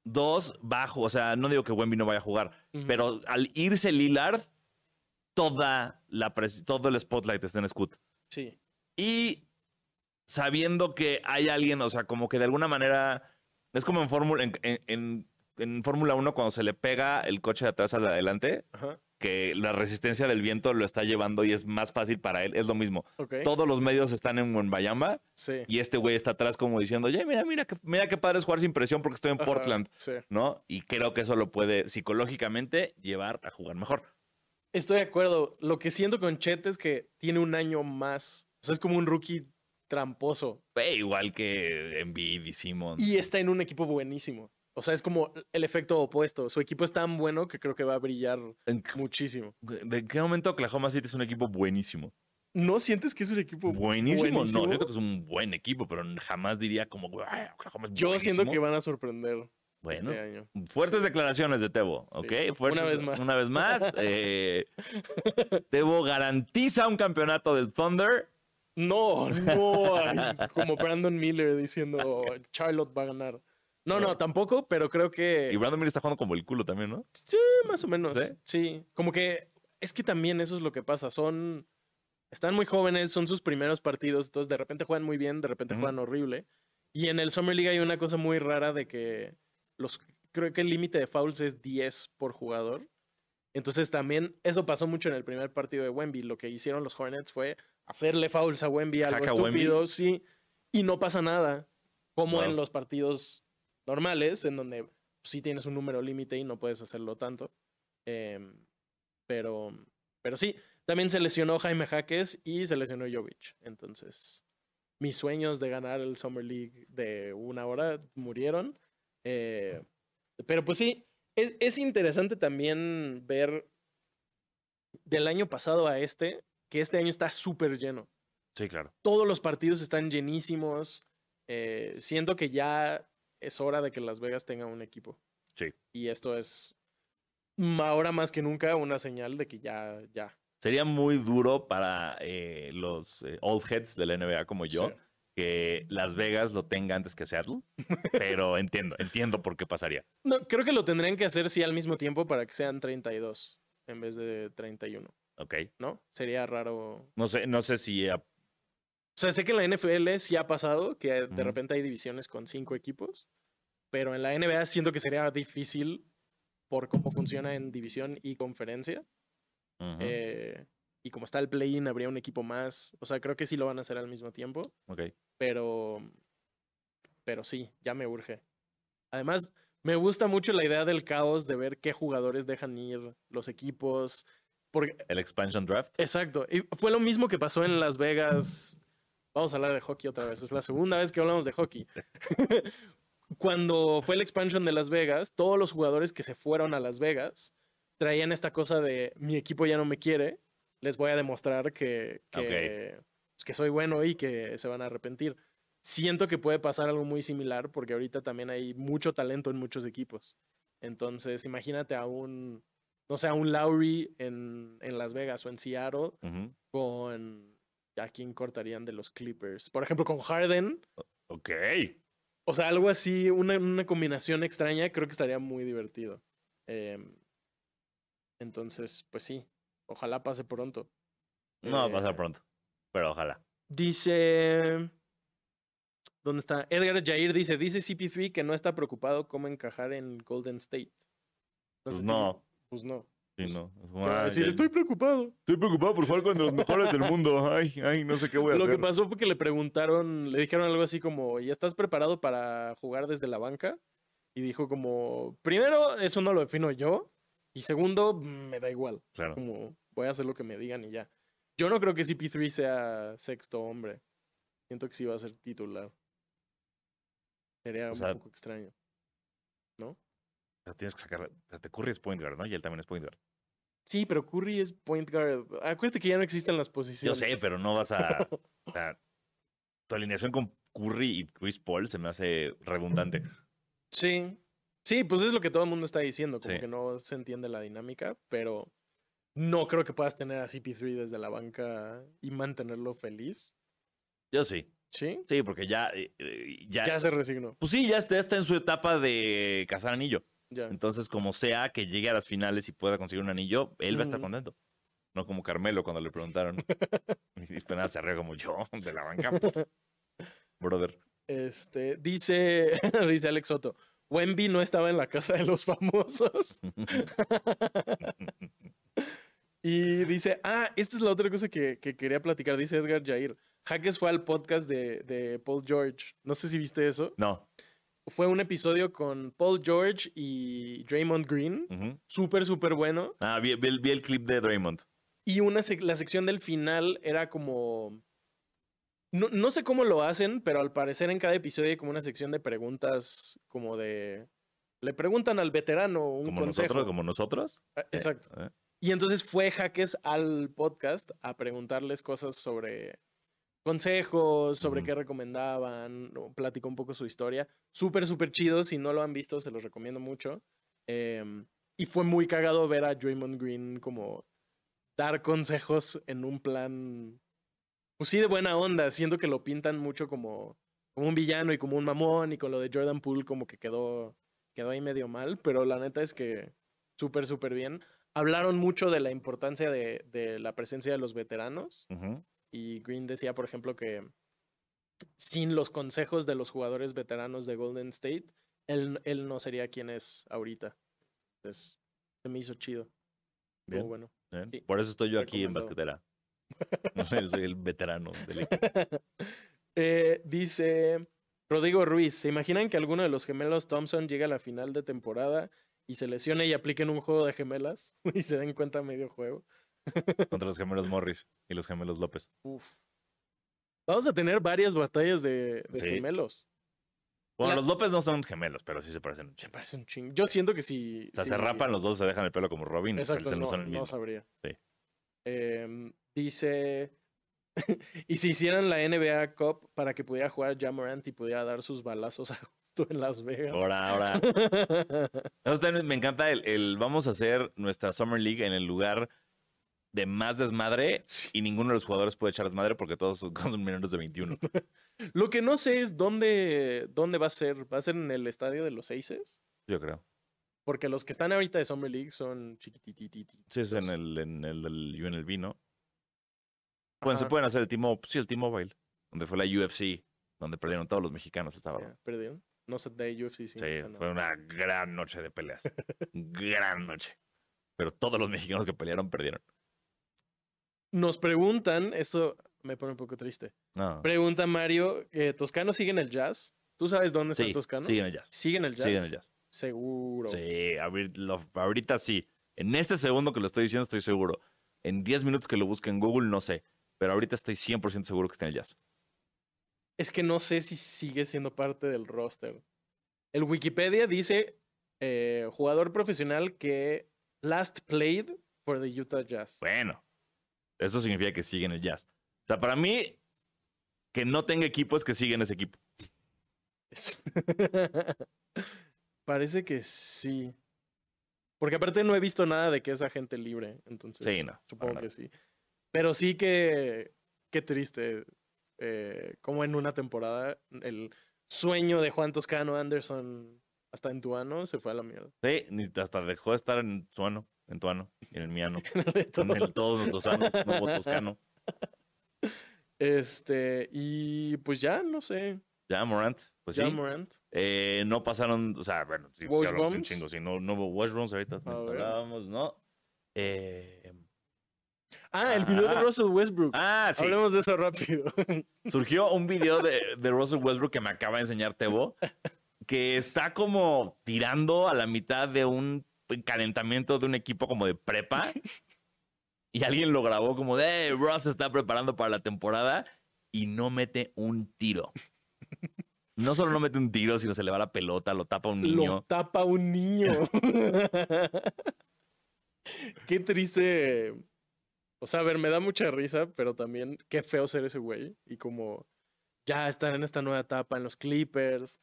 Dos, bajo. O sea, no digo que Wemby no vaya a jugar, pero al irse Lillard, toda la todo el spotlight está en Scoot. Sí. Y sabiendo que hay alguien, o sea, como que de alguna manera. Es como en Fórmula en, en- en- en Fórmula 1 cuando se le pega el coche de atrás al de adelante, Ajá. Que la resistencia del viento lo está llevando y es más fácil para él. Es lo mismo. Todos los medios están en Wembayamba Sí. y este güey está atrás como diciendo, oye, mira, mira, que, mira qué padre es jugar sin presión porque estoy en Ajá, Portland, Sí. ¿no? Y creo que eso lo puede psicológicamente llevar a jugar mejor. Estoy de acuerdo. Lo que siento con Chet es que tiene un año más. O sea, es como un rookie tramposo. Eh, igual que Embiid y Simmons. Y está en un equipo buenísimo. O sea, es como el efecto opuesto. Su equipo es tan bueno que creo que va a brillar ¿En qué- muchísimo. ¿De qué momento Oklahoma City es un equipo buenísimo? ¿No sientes que es un equipo Buenísimo. buenísimo? No, siento que es un buen equipo, pero jamás diría como, "Ay, Oklahoma es Yo siento buenísimo". que van a sorprender Bueno, este año. fuertes declaraciones de Tebo, ¿ok? Sí, Fuertes- una vez más. Una vez más. eh, Tebo garantiza un campeonato del Thunder. No, no. como Brandon Miller diciendo Charlotte va a ganar. No, no, tampoco, pero creo que. Y Brandon Miller está jugando como el culo también, ¿no? Sí, más o menos. ¿Sí? ¿Sí? como que es que también eso es lo que pasa. Son, están muy jóvenes, son sus primeros partidos, entonces de repente juegan muy bien, de repente juegan horrible. Y en el Summer League hay una cosa muy rara de que los, creo que el límite de fouls es 10 por jugador. Entonces también eso pasó mucho en el primer partido de Wemby. Lo que hicieron los Hornets fue hacerle fouls a Wemby, algo Saca Wemby. estúpido, sí, y no pasa nada. Como Wow. en los partidos normales, en donde sí tienes un número límite y no puedes hacerlo tanto. Em, pero, pero sí, también se lesionó Jaime Jaques y se lesionó Jovic. Entonces, mis sueños de ganar el Summer League de una hora murieron. Eh, pero pues sí, es, es interesante también ver del año pasado a este, que este año está súper lleno. Sí, claro. Todos los partidos están llenísimos. Eh, siento que ya es hora de que Las Vegas tenga un equipo. Sí. Y esto es ahora más que nunca una señal de que ya, ya. Sería muy duro para eh, los eh, old heads de la NBA como yo Sí. que Las Vegas lo tenga antes que Seattle. Pero entiendo, entiendo por qué pasaría. No, creo que lo tendrían que hacer sí al mismo tiempo para que sean 32 en vez de 31, Ok. ¿no? Sería raro. No sé, no sé si sea, sé que en la NFL sí ha pasado que de repente hay divisiones con cinco equipos, pero en la NBA siento que sería difícil por cómo funciona en división y conferencia. Eh, y como está el play-in, habría un equipo más. O sea, creo que sí lo van a hacer al mismo tiempo, ok. pero, pero sí, ya me urge. Además, me gusta mucho la idea del caos de ver qué jugadores dejan ir los equipos. Porque, El expansion draft. exacto, y fue lo mismo que pasó en Las Vegas. Vamos a hablar de hockey otra vez. Es la segunda vez que hablamos de hockey. Cuando fue el expansion de Las Vegas, todos los jugadores que se fueron a Las Vegas traían esta cosa de mi equipo ya no me quiere, les voy a demostrar que, que, pues, que soy bueno y que se van a arrepentir. Siento que puede pasar algo muy similar porque ahorita también hay mucho talento en muchos equipos. Entonces, imagínate a un, no sé, a un Lowry en, en Las Vegas o en Seattle Ujú, con a quién cortarían de los Clippers. Por ejemplo, con Harden. Ok. O sea, algo así, una, una combinación extraña, creo que estaría muy divertido. Em, entonces, pues sí, ojalá pase pronto. No va a Eh, pasar pronto. Pero ojalá. Dice. ¿Dónde está? Edgar Jair dice: Dice CP3 que no está preocupado cómo encajar en Golden State. Pues sé, no. Pues no. Sí, no. Es como, Te va a "Ay, decir, ay, estoy preocupado. estoy preocupado por jugar con los mejores del mundo. Ay, ay, no sé qué voy a Lo que hacer. pasó fue que le preguntaron, le dijeron algo así como, ¿ya estás preparado para jugar desde la banca? Y dijo como, primero, eso no lo defino yo. Y segundo, me da igual. Claro. Como, voy a hacer lo que me digan y ya. Yo no creo que CP3 sea sexto hombre. Siento que sí va a ser titular. Sería O un sea, poco extraño. Pero tienes que sacar. Te Curry es point guard, ¿no? Y él también es point guard. Sí, pero Curry es point guard. Acuérdate que ya no existen las Yo posiciones. sé, pero no vas a. o sea, tu alineación con Curry y Chris Paul se me hace redundante. Sí. Sí, pues es lo que todo el mundo está diciendo, como Sí. que no se entiende la dinámica, pero no creo que puedas tener a CP3 desde la banca y mantenerlo feliz. Yo sí. ¿Sí? Sí, porque ya. eh, eh, ya, Ya se resignó. Pues sí, ya está, ya está en su etapa de cazar anillo. Entonces, como sea que llegue a las finales y pueda conseguir un anillo, él va a estar contento. No como Carmelo cuando le preguntaron. y apenas se rió como yo, de la banca. Brother. Este, dice, dice Alex Soto, Wemby no estaba en la casa de los famosos. y dice, ah, esta es la otra cosa que, que quería platicar, dice Edgar Jair. Jaques fue al podcast de, de Paul George. No sé si viste eso. No. Fue un episodio con Paul George y Draymond Green. Ujú. Súper, súper bueno. Ah, vi, vi el- vi el clip de Draymond. Y una sec- la sección del final era como. No, no sé cómo lo hacen, pero al parecer en cada episodio hay como una sección de preguntas, como de. Le preguntan al veterano un Como consejo. nosotros, como nosotros. Ah, Eh, Exacto. eh. Y entonces fue Jaques al podcast a preguntarles cosas sobre consejos, sobre qué recomendaban, platicó un poco su historia. Súper, súper chido. Si no lo han visto, se los recomiendo mucho. Em, y fue muy cagado ver a Draymond Green como dar consejos en un plan, pues sí, de buena onda. Siento que lo pintan mucho como, como un villano y como un mamón y con lo de Jordan Poole como que quedó, quedó ahí medio mal, pero la neta es que súper, súper bien. Hablaron mucho de la importancia de, de la presencia de los veteranos Ujú. Y Green decía, por ejemplo, que sin los consejos de los jugadores veteranos de Golden State, él, él no sería quien es ahorita. Entonces, se me hizo chido. Bien. bueno. Bien. Sí. Por eso estoy yo aquí en basquetera. Soy el veterano del equipo. Eh, dice Rodrigo Ruiz, ¿se imaginan que alguno de los gemelos Thompson llegue a la final de temporada y se lesione y apliquen un juego de gemelas y se den cuenta medio juego? Contra los gemelos Morris y los gemelos López. Uf. Vamos a tener varias batallas de, de Sí. gemelos. Bueno, La- los López no son gemelos, pero sí se parecen. Se parece un chingo. Yo siento que si... O sea, si- se rapan los dos, se dejan el pelo como Robin. Exacto, no no, son el no mismo. sabría. Sí. Em, dice... y si hicieran la NBA Cup para que pudiera jugar Jamorant y pudiera dar sus balazos a gusto en Las Vegas. Ahora, ahora. Me encanta el, el vamos a hacer nuestra Summer League en el lugar de más desmadre Sí. y ninguno de los jugadores puede echar desmadre porque todos son, menores de 21. Lo que no sé es dónde, dónde va a ser. ¿Va a ser en el estadio de los Aces? Yo creo. Porque los que están ahorita de Summer League son chiquititititos. Sí, es en el, en el, del UNLV, ¿no? Pueden, se pueden hacer el T-Mobile, sí, el T-Mobile, donde fue la UFC, donde perdieron todos los mexicanos el sábado. Ya, ¿Perdieron? No sé, de UFC sí. Sí, ganaron. fue una gran noche de peleas. gran noche. Pero todos los mexicanos que pelearon perdieron. Nos preguntan, esto me pone un poco triste. No. Pregunta Mario, eh, ¿Toscano sigue en el jazz? ¿Tú sabes dónde está Sí, Toscano? sigue en el jazz. ¿Sigue en el jazz? Sigue en el jazz. Seguro. Sí, ahorita sí. En este segundo que lo estoy diciendo estoy seguro. En 10 minutos que lo busque en Google no sé. Pero ahorita estoy 100% seguro que está en el jazz. Es que no sé si sigue siendo parte del roster. El Wikipedia dice eh, jugador profesional que last played for the Utah Jazz. Bueno, eso significa que sigue en el jazz. O sea, para mí, que no tenga equipo es que sigue en ese equipo. Parece que sí. Porque aparte no he visto nada de que es agente libre. Entonces, Sí, no, supongo que nada. sí. Pero sí que. Qué triste. eh, como en una temporada el sueño de Juan Toscano Anderson hasta en Tuano se fue a la mierda. Sí, ni hasta dejó de estar en su ano, en tu ano y en el miano. En el, todos. nuestros anos, no hubo toscano. Este, y pues ya, no sé. Ya Morant, pues sí. Ja Morant. Eh, no pasaron, o sea, bueno, sí, sí hablamos un chingo, sí, no, no hubo wash bombs ahorita, hablábamos, ¿no? Eh, Ah, el video de. Russell Westbrook. ah, sí, Hablemos de eso rápido. surgió un video de, de Russell Westbrook que me acaba de enseñar Tebo, que está como tirando a la mitad de un calentamiento de un equipo como de prepa, y alguien lo grabó como de, "Hey, Russ se está preparando para la temporada, y no mete un tiro. No solo no mete un tiro, sino se le va la pelota, lo tapa un niño. Lo tapa un niño. qué triste. O sea, a ver, me da mucha risa, pero también qué feo ser ese güey. Y como ya están en esta nueva etapa en los Clippers,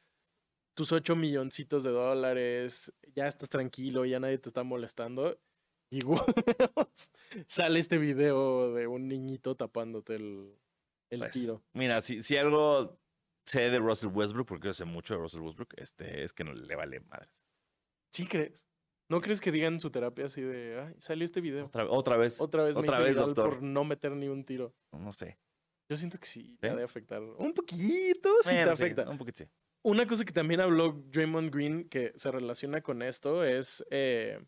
tus 8 milloncitos de dólares, ya estás tranquilo, ya nadie te está molestando. Y sale este video de un niñito tapándote el, el Pues, tiro. Mira, si, si algo sé de Russell Westbrook, porque yo sé mucho de Russell Westbrook, este, es que no le vale madres. ¿Sí crees? ¿No crees que digan su terapia así de, ay, salió este video? Otra, otra vez. Otra vez me Otra hice vez, doctor. por no meter ni un tiro. No sé. Yo siento que sí, ¿Sí? ha de afectar. Un poquito sí te sí, afecta. un poquito sí. Una cosa que también habló Draymond Green que se relaciona con esto es, eh,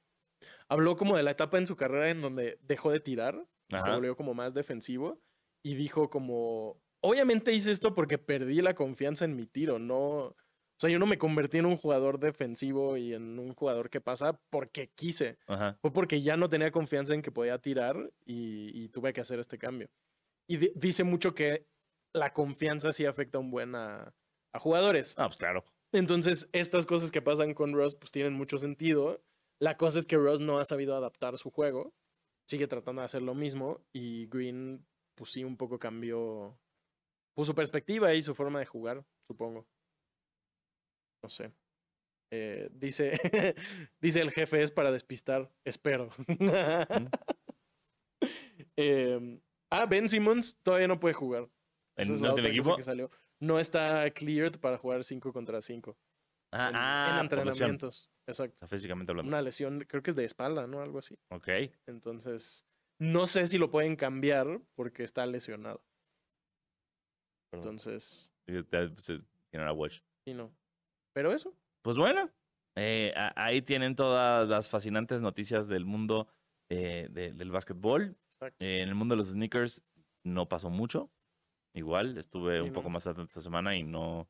habló como de la etapa en su carrera en donde dejó de tirar, se volvió como más defensivo y dijo como, obviamente hice esto porque perdí la confianza en mi tiro, no... O sea, yo no me convertí en un jugador defensivo y en un jugador que pasa porque quise. Ajá. Fue porque ya no tenía confianza en que podía tirar y, y tuve que hacer este cambio. Y di- dice mucho que la confianza sí afecta un buen a, a jugadores. Ah, pues claro. Entonces, estas cosas que pasan con Ross pues tienen mucho sentido. La cosa es que Ross no ha sabido adaptar su juego. Sigue tratando de hacer lo mismo y Green pues sí un poco cambió pues, su perspectiva y su forma de jugar, supongo. No sé. Eh, dice, dice el jefe es para despistar, espero. Em, ah, Ben Simmons todavía no puede jugar. ¿En, es ¿no cosa equipo? que salió. No está cleared para jugar 5 contra 5 Ah, en, ah, en entrenamientos. O Exacto. sea, físicamente hablando. Una lesión, creo que es de espalda, ¿no? Algo así. Ok. Entonces, no sé si lo pueden cambiar porque está lesionado. Perdón. Entonces, tiene watch. sí, no. Pero eso. Pues bueno, eh, ahí tienen todas las fascinantes noticias del mundo eh, de- del básquetbol. Exacto. Eh, en el mundo de los sneakers no pasó mucho. Igual, estuve Sí, un poco más atento esta semana y no.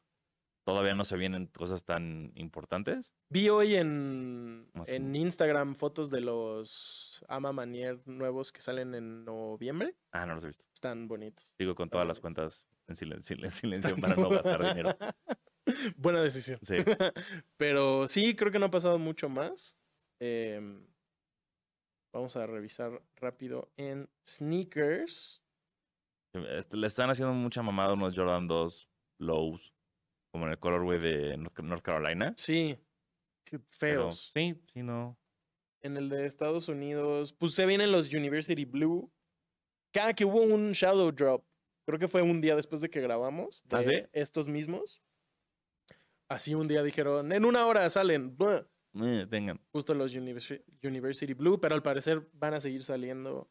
Todavía no se vienen cosas tan importantes. Vi hoy en, Más en Instagram fotos de los Ama Manier nuevos que salen en noviembre. Ah, no los he visto. Están bonitos. Sigo con todas las cuentas en silencio, en silencio para no gastar dinero. Buena decisión. Sí. Pero sí, creo que no ha pasado mucho más. Em, vamos a revisar rápido en sneakers. Este, le están haciendo mucha mamada unos Jordan 2 lows, como en el colorway de North Carolina. Sí, qué pero feos. sí, sí, no. En el de Estados Unidos, pues se vienen los University Blue. Cada que hubo un shadow drop, creo que fue un día después de que grabamos, de ¿Ah, sí? estos mismos. Así un día dijeron, en una hora salen. Eh, tengan. justo los Universi- University Blue, pero al parecer van a seguir saliendo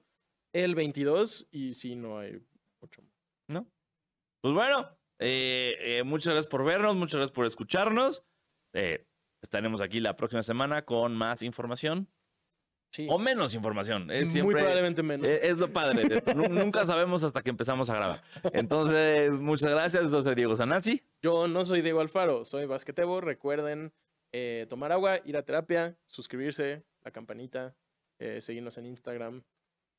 el 22 y sí, no hay mucho. ¿no? Pues bueno, eh, eh, muchas gracias por vernos, muchas gracias por escucharnos. Eh, estaremos aquí la próxima semana con más información Sí, o menos información. Es muy probablemente menos. Es, es lo padre de esto. Nu- Nunca sabemos hasta que empezamos a grabar. Entonces, muchas gracias. Yo soy Diego Sanazzi. Yo no soy Diego Alfaro, soy basquetebo. Recuerden eh, tomar agua, ir a terapia, suscribirse, la campanita, eh, seguirnos en Instagram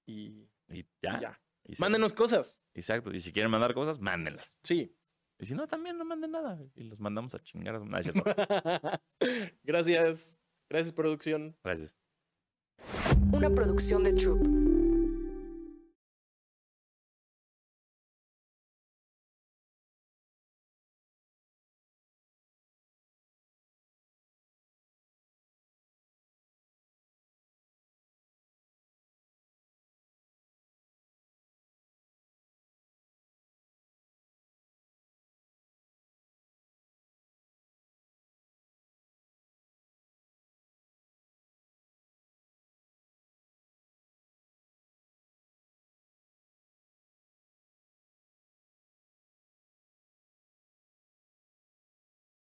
y, Y y ya. Se- Mándenos cosas. Exacto. Y si quieren mandar cosas, mándenlas. Sí. Y si no, también no manden nada. Y los mandamos a chingar. a-. Gracias. Gracias, producción. Gracias. Una producción de Troop.